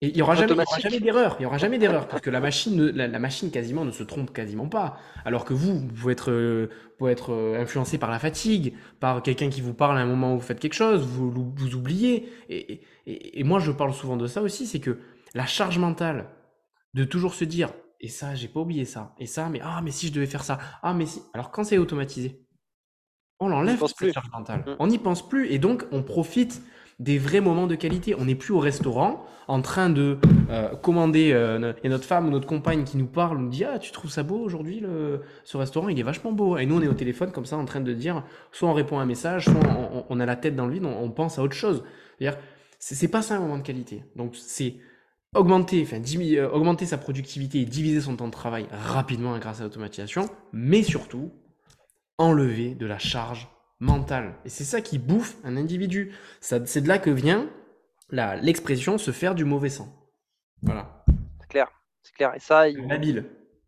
S1: Et il n'y aura, jamais, d'erreur. Il y aura jamais d'erreur parce que la machine, la, machine quasiment ne se trompe quasiment pas. Alors que vous, vous pouvez être, euh, être euh, influencé par la fatigue, par quelqu'un qui vous parle à un moment où vous faites quelque chose, vous, vous oubliez. Et, et, moi, je parle souvent de ça aussi, c'est que la charge mentale de toujours se dire, et ça, j'ai pas oublié ça, et ça, mais ah, mais si je devais faire ça, ah, mais si. Alors quand c'est automatisé, on l'enlève cette charge mentale. Mm. On n'y pense plus et donc on profite des vrais moments de qualité. On n'est plus au restaurant en train de euh, commander euh, et notre femme ou notre compagne qui nous parle nous dit ah tu trouves ça beau aujourd'hui ce restaurant il est vachement beau et nous on est au téléphone comme ça en train de dire soit on répond à un message soit on, a la tête dans le vide on, pense à autre chose. C'est-à-dire c'est pas ça un moment de qualité. Donc c'est augmenter, enfin, euh, augmenter sa productivité et diviser son temps de travail rapidement grâce à l'automatisation, mais surtout enlever de la charge mentale. Et c'est ça qui bouffe un individu. C'est de là que vient l'expression se faire du mauvais sang. Voilà.
S2: C'est clair. C'est clair. Et ça,
S1: il... Habile.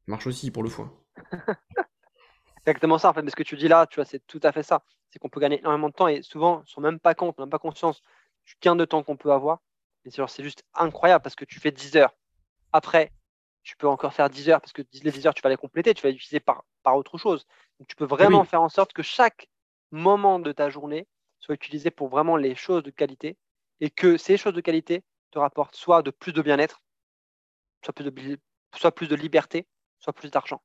S1: Marche aussi pour le foie.
S2: Exactement ça, en fait. Mais ce que tu dis là, tu vois, c'est tout à fait ça. C'est qu'on peut gagner énormément de temps et souvent, on ne se rend même pas compte, on n'a pas conscience du gain de temps qu'on peut avoir. Et c'est juste incroyable parce que tu fais 10 heures. Après, tu peux encore faire 10 heures parce que les 10 heures, tu vas les compléter, tu vas les utiliser par, par autre chose. Donc, tu peux vraiment faire en sorte que chaque moment de ta journée soit utilisé pour vraiment les choses de qualité et que ces choses de qualité te rapportent soit de plus de bien-être, soit plus de, soit plus de liberté, soit plus d'argent.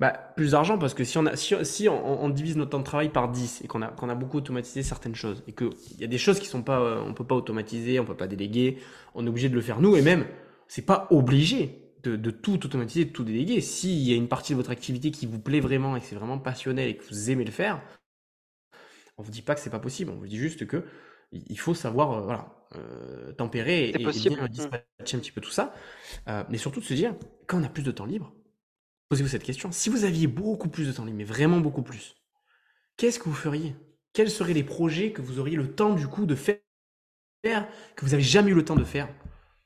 S1: Bah, plus d'argent parce que si on, a, si, on, divise notre temps de travail par 10 et qu'on a, qu'on a beaucoup automatisé certaines choses et qu'il y a des choses qui sont pas, euh, on peut pas automatiser, on peut pas déléguer, on est obligé de le faire nous et même c'est pas obligé de, de, tout automatiser, de tout déléguer. S'il y a une partie de votre activité qui vous plaît vraiment et que c'est vraiment passionnel et que vous aimez le faire, on vous dit pas que c'est pas possible, on vous dit juste que il faut savoir euh, voilà, euh, tempérer et, bien mmh. dispatcher un petit peu tout ça, mais surtout de se dire quand on a plus de temps libre Posez-vous cette question. Si vous aviez beaucoup plus de temps libre, mais vraiment beaucoup plus, qu'est-ce que vous feriez? Quels seraient les projets que vous auriez le temps du coup de faire que vous n'avez jamais eu le temps de faire?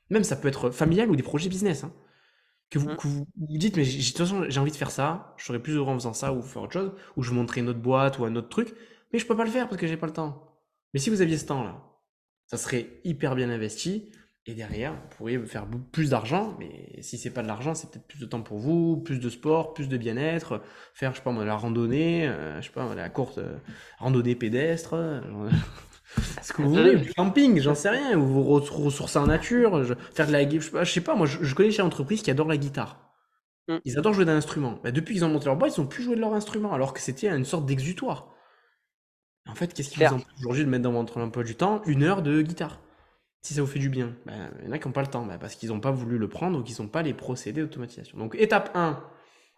S1: Même ça peut être familial ou des projets business. Hein. Que, vous, mmh. vous, dites, mais de toute façon, j'ai envie de faire ça, je serais plus heureux en faisant ça ou faire autre chose, ou je montrerai une autre boîte ou un autre truc, mais je peux pas le faire parce que j'ai pas le temps. Mais si vous aviez ce temps-là, ça serait hyper bien investi. Et derrière, vous pourriez faire plus d'argent, mais si c'est pas de l'argent, c'est peut-être plus de temps pour vous, plus de sport, plus de bien-être, faire, je sais pas la randonnée, euh, je sais pas, la courte euh, randonnée pédestre, euh, ce que vous voulez, du camping, j'en sais rien, ou vous ressourcer en nature, faire de la, je sais pas, je sais pas moi, je, connais chez entreprises qui adorent la guitare. Mm. Ils adorent jouer d'un instrument. Bah, depuis qu'ils ont monté leur boîte, ils ont plus joué de leur instrument, alors que c'était une sorte d'exutoire. En fait, qu'est-ce qui vous empêche aujourd'hui de mettre dans votre emploi du temps une heure de guitare? Si ça vous fait du bien. Ben, il y en a qui n'ont pas le temps, ben, parce qu'ils n'ont pas voulu le prendre ou qu'ils n'ont pas les procédés d'automatisation. Donc étape 1,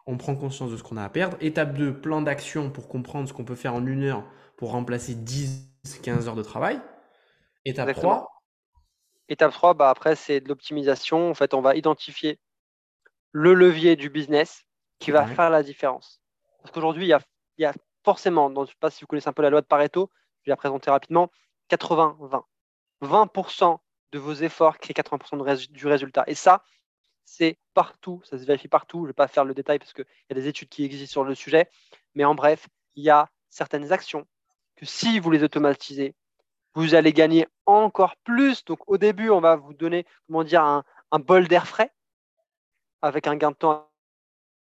S1: on prend conscience de ce qu'on a à perdre. Étape 2, plan d'action pour comprendre ce qu'on peut faire en une heure pour remplacer 10-15 heures de travail. Étape 3.
S2: Étape 3, bah après, c'est de l'optimisation. En fait, on va identifier le levier du business qui va faire la différence. Parce qu'aujourd'hui, il y a, forcément, je ne sais pas si vous connaissez un peu la loi de Pareto, je vais la présenter rapidement, 80-20. 20% de vos efforts créent 80% du résultat. Et ça, c'est partout, ça se vérifie partout. Je ne vais pas faire le détail parce qu'il y a des études qui existent sur le sujet. Mais en bref, il y a certaines actions que si vous les automatisez, vous allez gagner encore plus. Donc au début, on va vous donner, comment dire, un, un bol d'air frais avec un gain de temps,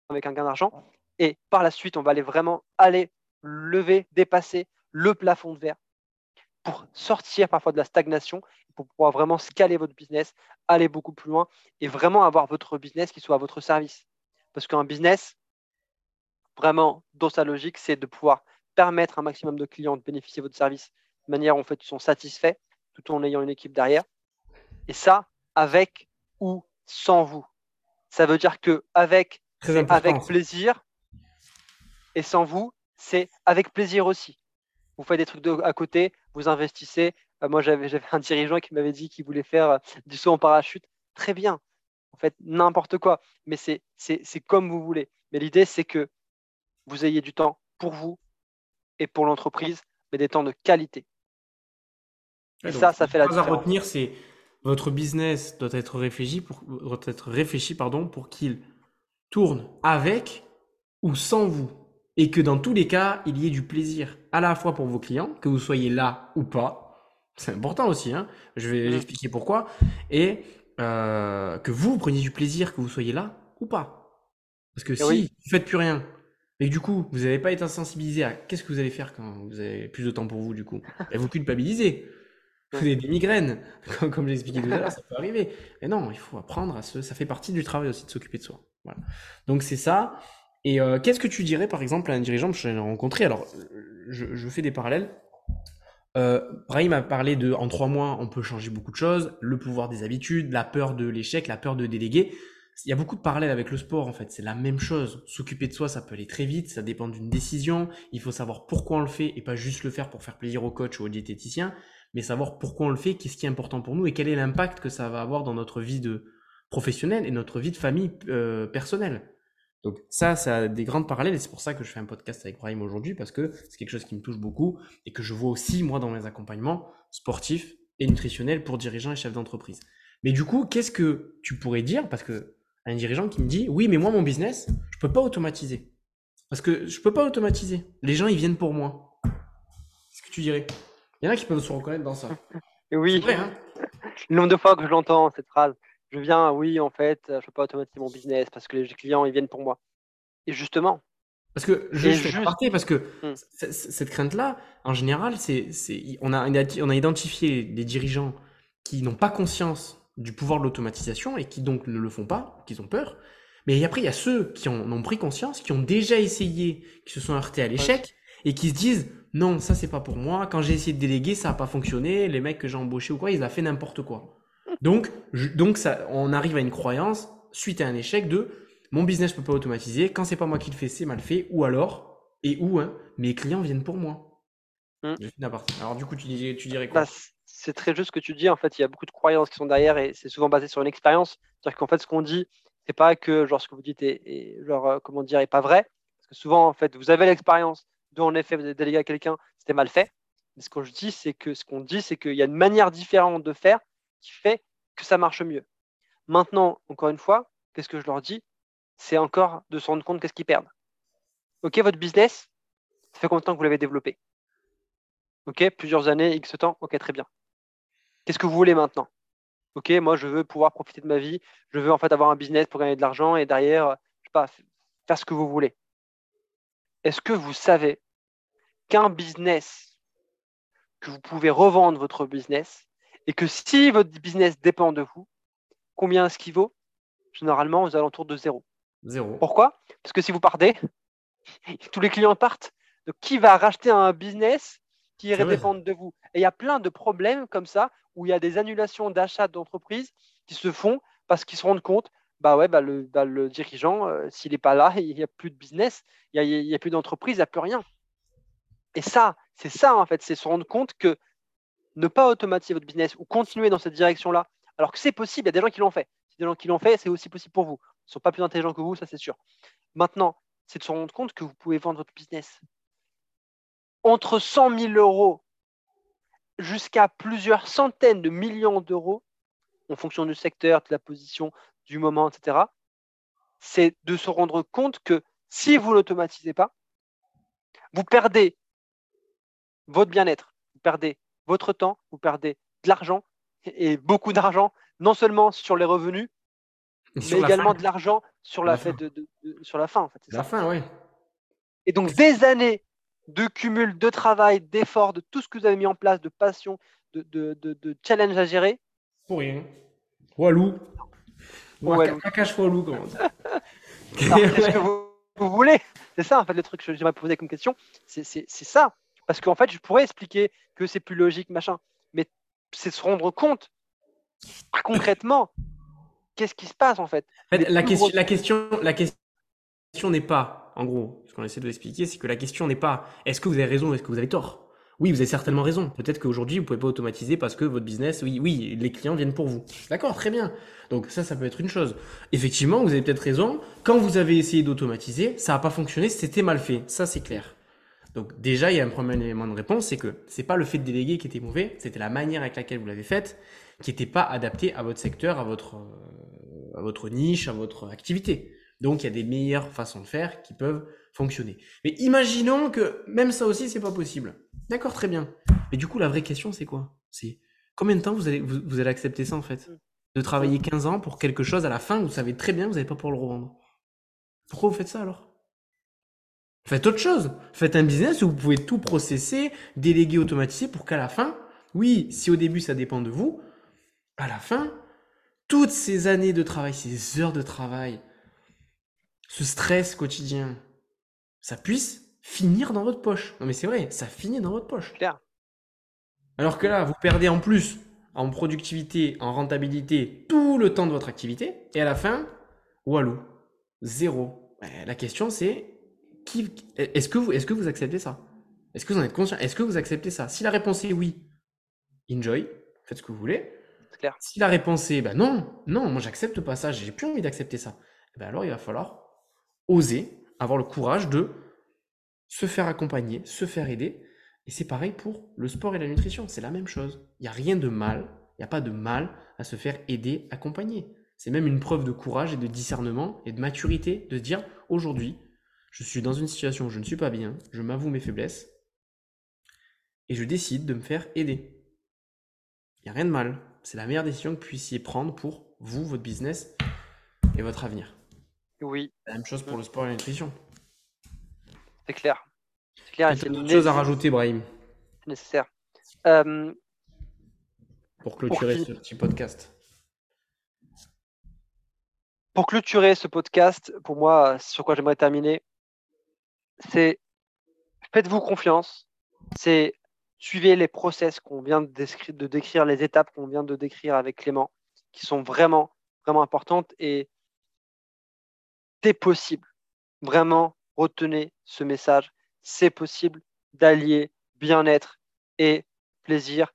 S2: avec un gain d'argent. Et par la suite, on va aller vraiment aller lever, dépasser le plafond de verre pour sortir parfois de la stagnation, pour pouvoir vraiment scaler votre business, aller beaucoup plus loin et vraiment avoir votre business qui soit à votre service. Parce qu'un business, vraiment, dans sa logique, c'est de pouvoir permettre à un maximum de clients de bénéficier de votre service de manière où en fait, ils sont satisfaits tout en ayant une équipe derrière. Et ça, avec ou sans vous. Ça veut dire que avec, avec plaisir et sans vous, c'est avec plaisir aussi vous faites des trucs à côté, vous investissez. Euh, moi, j'avais un dirigeant qui m'avait dit qu'il voulait faire euh, du saut en parachute. Très bien. En fait, n'importe quoi. Mais c'est comme vous voulez. Mais l'idée, c'est que vous ayez du temps pour vous et pour l'entreprise, mais des temps de qualité.
S1: Et ça, ça fait la différence. à retenir, c'est votre business doit être réfléchi pour, doit être réfléchi, pardon, pour qu'il tourne avec ou sans vous et que dans tous les cas, il y ait du plaisir à la fois pour vos clients, que vous soyez là ou pas. C'est important aussi, hein je vais mmh. expliquer pourquoi. Et euh, que vous, preniez du plaisir que vous soyez là ou pas. Parce que si
S2: oui.
S1: vous faites plus rien, et que du coup, vous n'avez pas été sensibilisé à qu'est-ce que vous allez faire quand vous avez plus de temps pour vous, du coup, et vous culpabilisez. Vous avez des migraines, comme, comme j'ai expliqué tout à l'heure, ça peut arriver. Mais non, il faut apprendre à se. Ça fait partie du travail aussi de s'occuper de soi. Voilà. Donc c'est ça. Et euh, qu'est-ce que tu dirais, par exemple, à un dirigeant? Que j'ai rencontré Alors, je, je fais des parallèles. Euh, Brahim a parlé de en trois mois, on peut changer beaucoup de choses, le pouvoir des habitudes, la peur de l'échec, la peur de déléguer. Il y a beaucoup de parallèles avec le sport en fait, c'est la même chose. S'occuper de soi, ça peut aller très vite, ça dépend d'une décision. Il faut savoir pourquoi on le fait et pas juste le faire pour faire plaisir au coach ou au diététicien, mais savoir pourquoi on le fait, qu'est-ce qui est important pour nous et quel est l'impact que ça va avoir dans notre vie de professionnelle et notre vie de famille euh, personnelle. Donc ça, ça a des grandes parallèles et c'est pour ça que je fais un podcast avec Brahim aujourd'hui parce que c'est quelque chose qui me touche beaucoup et que je vois aussi moi dans mes accompagnements sportifs et nutritionnels pour dirigeants et chefs d'entreprise. Mais du coup, qu'est-ce que tu pourrais dire? Parce que un dirigeant qui me dit oui, mais moi mon business, je peux pas automatiser parce que je peux pas automatiser. Les gens ils viennent pour moi. Qu'est-ce que tu dirais? Il y en a qui peuvent se reconnaître dans ça.
S2: Oui,
S1: Vrai, hein
S2: le nombre de fois que je l'entends, cette phrase, je viens, oui, en fait, je peux pas automatiser mon business parce que les clients, ils viennent pour moi. Et justement,
S1: Parce que je, je fais aparté, parce que
S2: Hmm.
S1: cette crainte-là, en général, c'est, c'est, on a, on a identifié des dirigeants qui n'ont pas conscience du pouvoir de l'automatisation et qui donc ne le font pas, qui ont peur. Mais après, il y a ceux qui en ont pris conscience, qui ont déjà essayé, qui se sont heurtés à l'échec et qui se disent non, ça c'est pas pour moi. Quand j'ai essayé de déléguer, ça n'a pas fonctionné. Les mecs que j'ai embauchés ou quoi, ils ont fait n'importe quoi. Donc, je- donc ça, on arrive à une croyance suite à un échec de mon business peut pas automatiser. Quand c'est pas moi qui le fais, c'est mal fait. Ou alors, et où, hein, mes clients viennent pour moi.
S2: Hmm.
S1: Alors du coup, tu dirais, tu dirais quoi?
S2: Bah, c'est très juste ce que tu dis. En fait, il y a beaucoup de croyances qui sont derrière et c'est souvent basé sur une expérience. C'est-à-dire qu'en fait, ce qu'on dit, c'est pas que genre ce que vous dites est, euh, comment dire est pas vrai. Parce que souvent, en fait, vous avez l'expérience dont en effet vous avez délégué à quelqu'un, c'était mal fait. Mais ce que je dis, c'est que ce qu'on dit, c'est qu'il y a une manière différente de faire qui fait que ça marche mieux. Maintenant, encore une fois, qu'est-ce que je leur dis? C'est encore de se rendre compte qu'est-ce qu'ils perdent. Ok, votre business, ça fait combien de temps que vous l'avez développé? Ok, plusieurs années, X temps, ok, très bien. Qu'est-ce que vous voulez maintenant? Ok, moi je veux pouvoir profiter de ma vie, je veux en fait avoir un business pour gagner de l'argent et derrière, euh, je sais pas, faire ce que vous voulez. Est-ce que vous savez qu'un business, que vous pouvez revendre votre business et que si votre business dépend de vous, combien est-ce qu'il vaut? Généralement aux alentours de zéro.
S1: Zéro.
S2: Pourquoi? Parce que si vous partez, tous les clients partent. Donc, qui va racheter un business qui
S1: C'est vrai.
S2: dépend de vous? Et il y a plein de problèmes comme ça où il y a des annulations d'achats d'entreprises qui se font parce qu'ils se rendent compte, bah ouais, bah le, bah dirigeant, euh, s'il n'est pas là, il n'y a plus de business, il n'y a, a plus d'entreprise, il n'y a plus rien. Et ça, c'est ça en fait, c'est se rendre compte que ne pas automatiser votre business ou continuer dans cette direction-là, alors que c'est possible, il y a des gens qui l'ont fait. Si des gens qui l'ont fait, c'est aussi possible pour vous. Ils ne sont pas plus intelligents que vous, ça c'est sûr. Maintenant, c'est de se rendre compte que vous pouvez vendre votre business entre 100 000 euros jusqu'à plusieurs centaines de millions d'euros, en fonction du secteur, de la position, du moment, etc. C'est de se rendre compte que si vous l'automatisez pas, vous perdez votre bien-être, vous perdez votre temps, vous perdez de l'argent et beaucoup d'argent, non seulement sur les revenus, mais également
S1: fin.
S2: de l'argent sur
S1: La
S2: la,
S1: fin.
S2: de, de- de- sur la fin. En fait,
S1: La
S2: ça.
S1: fin, ouais.
S2: Et donc des années de cumul, de travail, d'efforts, de tout ce que vous avez mis en place, de passion, de, de, de, de challenge à gérer.
S1: Pour rien. Walou.
S2: Walou.
S1: Cacache Walou, comment
S2: Qu'est-ce que vous, vous voulez C'est ça en fait le truc que j'aimerais poser comme question. C'est ça. Parce qu'en fait, je pourrais expliquer que c'est plus logique, machin. Mais c'est se rendre compte concrètement qu'est-ce qui se passe en fait.
S1: En fait,
S2: Les
S1: la question, la question, la question n'est pas, en gros, ce qu'on essaie de l'expliquer, c'est que la question n'est pas est-ce que vous avez raison ou est-ce que vous avez tort? Oui, vous avez certainement raison. Peut-être qu'aujourd'hui, vous pouvez pas automatiser parce que votre business, oui, oui, les clients viennent pour vous. D'accord, très bien. Donc ça, ça peut être une chose. Effectivement, vous avez peut-être raison. Quand vous avez essayé d'automatiser, ça n'a pas fonctionné, c'était mal fait. Ça, c'est clair. Donc déjà, il y a un premier élément de réponse, c'est que c'est pas le fait de déléguer qui était mauvais, c'était la manière avec laquelle vous l'avez faite qui n'était pas adaptée à votre secteur, à votre, euh, à votre niche, à votre activité. Donc il y a des meilleures façons de faire qui peuvent fonctionner. Mais imaginons que même ça aussi, c'est pas possible. D'accord, très bien. Mais du coup, la vraie question, c'est quoi? C'est combien de temps vous allez, vous, vous allez accepter ça en fait? De travailler 15 ans pour quelque chose à la fin, vous savez très bien que vous n'allez pas pouvoir le revendre? Pourquoi vous faites ça alors? Faites autre chose. Faites un business où vous pouvez tout processer, déléguer, automatiser pour qu'à la fin, oui, si au début ça dépend de vous, à la fin, toutes ces années de travail, ces heures de travail, ce stress quotidien, ça puisse finir dans votre poche. Non mais c'est vrai, ça finit dans votre poche.
S2: Clair.
S1: Alors que là, vous perdez en plus en productivité, en rentabilité, tout le temps de votre activité, et à la fin, walou, zéro. La question c'est, qui, est-ce que vous, est-ce que vous acceptez ça? Est-ce que vous en êtes conscient? Est-ce que vous acceptez ça? Si la réponse est oui, enjoy, faites ce que vous voulez.
S2: Clair.
S1: Si la réponse est bah non, non, moi j'accepte pas ça, j'ai plus envie d'accepter ça, eh ben alors il va falloir oser avoir le courage de se faire accompagner, se faire aider. Et c'est pareil pour le sport et la nutrition, c'est la même chose. Il n'y a rien de mal, il n'y a pas de mal à se faire aider, accompagner. C'est même une preuve de courage et de discernement et de maturité de dire aujourd'hui, je suis dans une situation où je ne suis pas bien, je m'avoue mes faiblesses et je décide de me faire aider. Il n'y a rien de mal. C'est la meilleure décision que vous puissiez prendre pour vous, votre business et votre avenir.
S2: Oui.
S1: La même chose pour le sport et la nutrition.
S2: C'est clair. C'est clair.
S1: C'est une chose à rajouter, Brahim.
S2: Nécessaire. Euh,
S1: pour clôturer ce petit podcast.
S2: Pour clôturer ce podcast, pour moi, sur quoi j'aimerais terminer, c'est faites-vous confiance. C'est suivez les process qu'on vient de, de décrire, les étapes qu'on vient de décrire avec Clément, qui sont vraiment, vraiment importantes. Et c'est possible. Vraiment, retenez ce message. C'est possible d'allier bien-être et plaisir,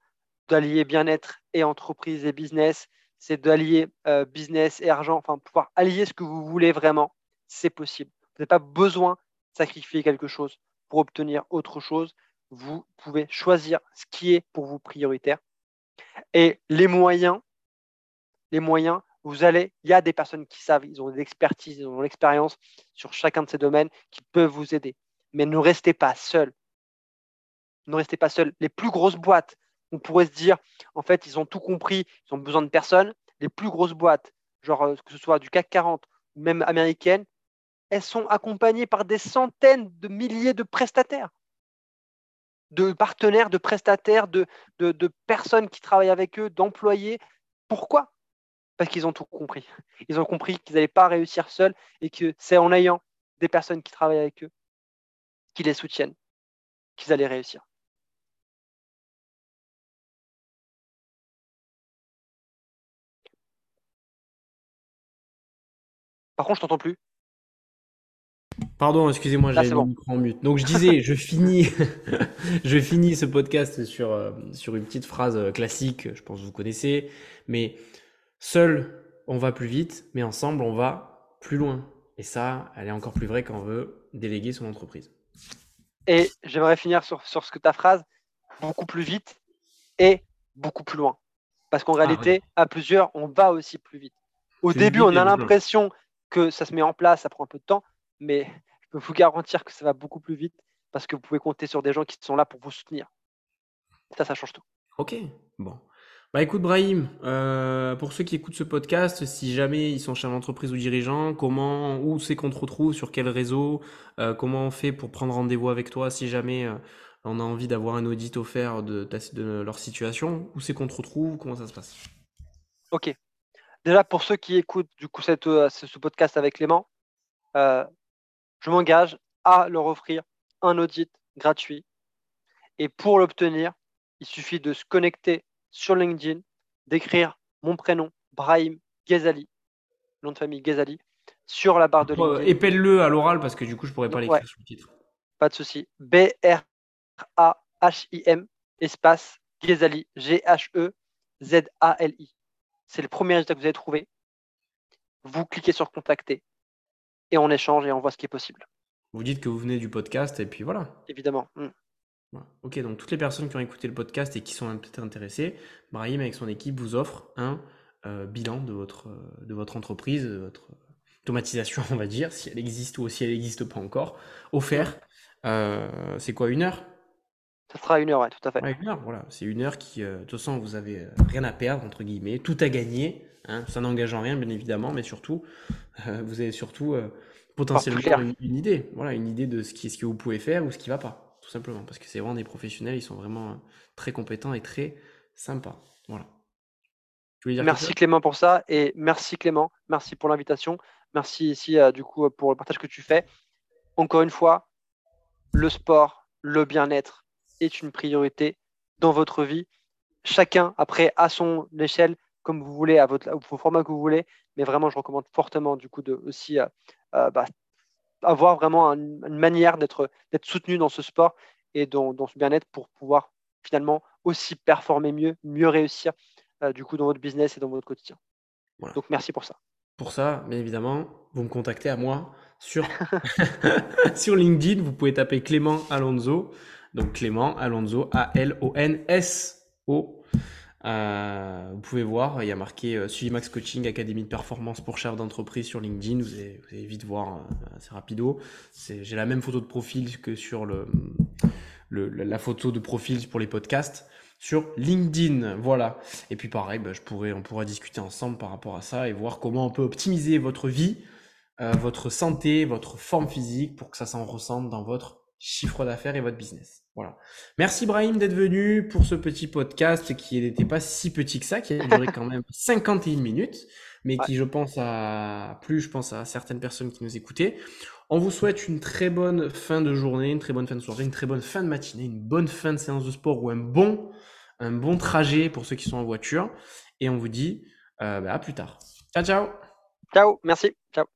S2: d'allier bien-être et entreprise et business. C'est d'allier euh, business et argent, enfin pouvoir allier ce que vous voulez vraiment. C'est possible. Vous n'avez pas besoin de sacrifier quelque chose pour obtenir autre chose. Vous pouvez choisir ce qui est pour vous prioritaire. Et les moyens, les moyens, vous allez, il y a des personnes qui savent, ils ont des expertises, ils ont l'expérience sur chacun de ces domaines qui peuvent vous aider. Mais ne restez pas seul. Ne restez pas seul. Les plus grosses boîtes, on pourrait se dire, en fait, ils ont tout compris, ils ont besoin de personne. Les plus grosses boîtes, genre euh, que ce soit du CAC 40 ou même américaines, elles sont accompagnées par des centaines de milliers de prestataires, de partenaires, de prestataires, de, de, de personnes qui travaillent avec eux, d'employés. Pourquoi? Parce qu'ils ont tout compris. Ils ont compris qu'ils n'allaient pas réussir seuls et que c'est en ayant des personnes qui travaillent avec eux, qui les soutiennent, qu'ils allaient réussir. Par contre, je t'entends plus.
S1: Pardon, excusez-moi, j'ai bon. micro en mute. Donc je disais, je finis, je finis ce podcast sur, euh, sur une petite phrase euh, classique, je pense que vous connaissez, mais Seul, on va plus vite, mais ensemble, on va plus loin. Et ça, elle est encore plus vraie quand on veut déléguer son entreprise.
S2: Et j'aimerais finir sur, sur ce que ta phrase, beaucoup plus vite et beaucoup plus loin. Parce qu'en ah réalité, à plusieurs, on va aussi plus vite. Au début, on a l'impression que ça se met en place, ça prend un peu de temps, mais je peux vous garantir que ça va beaucoup plus vite parce que vous pouvez compter sur des gens qui sont là pour vous soutenir. Ça, ça change tout.
S1: Ok, bon. Bah écoute Brahim, euh, pour ceux qui écoutent ce podcast, si jamais ils sont chez l'entreprise ou dirigeant, comment, où c'est qu'on te retrouve, sur quel réseau, euh, comment on fait pour prendre rendez-vous avec toi si jamais euh, on a envie d'avoir un audit offert de, leur situation, où c'est qu'on te retrouve, comment ça se passe?
S2: Ok. Déjà pour ceux qui écoutent du coup cette, ce podcast avec Clément, je m'engage à leur offrir un audit gratuit. Et pour l'obtenir, il suffit de se connecter sur LinkedIn, d'écrire mon prénom, Brahim Ghazali, nom de famille Ghazali, sur la barre de LinkedIn.
S1: Épelle-le à l'oral parce que du coup, je pourrais pas l'écrire sur le titre.
S2: Pas de souci. B-R-A-H-I-M, espace Ghazali, G-H-E-Z-A-L-I. C'est le premier résultat que vous avez trouvé. Vous cliquez sur contacter et on échange et on voit ce qui est possible.
S1: Vous dites que vous venez du podcast et puis voilà.
S2: Évidemment. Hmm.
S1: Ok, donc toutes les personnes qui ont écouté le podcast et qui sont peut-être intéressées, Brahim avec son équipe vous offre un euh, bilan de votre, de votre entreprise, de votre automatisation, on va dire, si elle existe ou si elle n'existe pas encore, offert. Euh, c'est quoi, une heure?
S2: Ça sera une heure, ouais, tout à fait.
S1: une heure, voilà. C'est une heure qui, euh, de toute façon, vous avez rien à perdre, entre guillemets, tout à gagner. Hein. Ça n'engage en rien, bien évidemment, mais surtout, euh, vous avez surtout euh, potentiellement une, idée. Voilà, une idée de ce, qui, ce que vous pouvez faire ou ce qui ne va pas, tout simplement. Parce que c'est vraiment des professionnels, ils sont vraiment euh, très compétents et très sympas. Voilà.
S2: merci Clément pour ça et merci Clément, merci pour l'invitation, merci ici du coup pour le partage que tu fais. Encore une fois, le sport, le bien-être est une priorité dans votre vie. Chacun, après, à son échelle, comme vous voulez, à votre, au format que vous voulez. Mais vraiment, je recommande fortement, du coup, de aussi euh, euh, bah, avoir vraiment une manière d'être soutenu dans ce sport et dans, dans ce bien-être pour pouvoir finalement aussi performer mieux, mieux réussir, euh, du coup, dans votre business et dans votre quotidien. Donc, merci pour ça.
S1: Pour ça, bien évidemment, vous me contactez à moi sur, sur LinkedIn. Vous pouvez taper Clément Alonso. Donc Clément Alonso, A-L-O-N-S-O. Euh, vous pouvez voir, il y a marqué euh, Max Coaching, Académie de performance pour chef d'entreprise sur LinkedIn. Vous allez, vite voir, euh, assez rapido. J'ai la même photo de profil que sur le, la photo de profil pour les podcasts sur LinkedIn. Voilà. Et puis pareil, bah, je pourrais, on pourra discuter ensemble par rapport à ça et voir comment on peut optimiser votre vie, euh, votre santé, votre forme physique pour que ça s'en ressente dans votre chiffre d'affaires et votre business. Voilà. Merci Brahim d'être venu pour ce petit podcast qui n'était pas si petit que ça, qui a duré quand même 51 minutes, mais qui, je pense, a plus, je pense, à certaines personnes qui nous écoutaient. On vous souhaite une très bonne fin de journée, une très bonne fin de soirée, une très bonne fin de matinée, une bonne fin de séance de sport ou un bon, un bon trajet pour ceux qui sont en voiture. Et on vous dit euh, bah, à plus tard. Ciao, ciao.
S2: Ciao, merci. Ciao.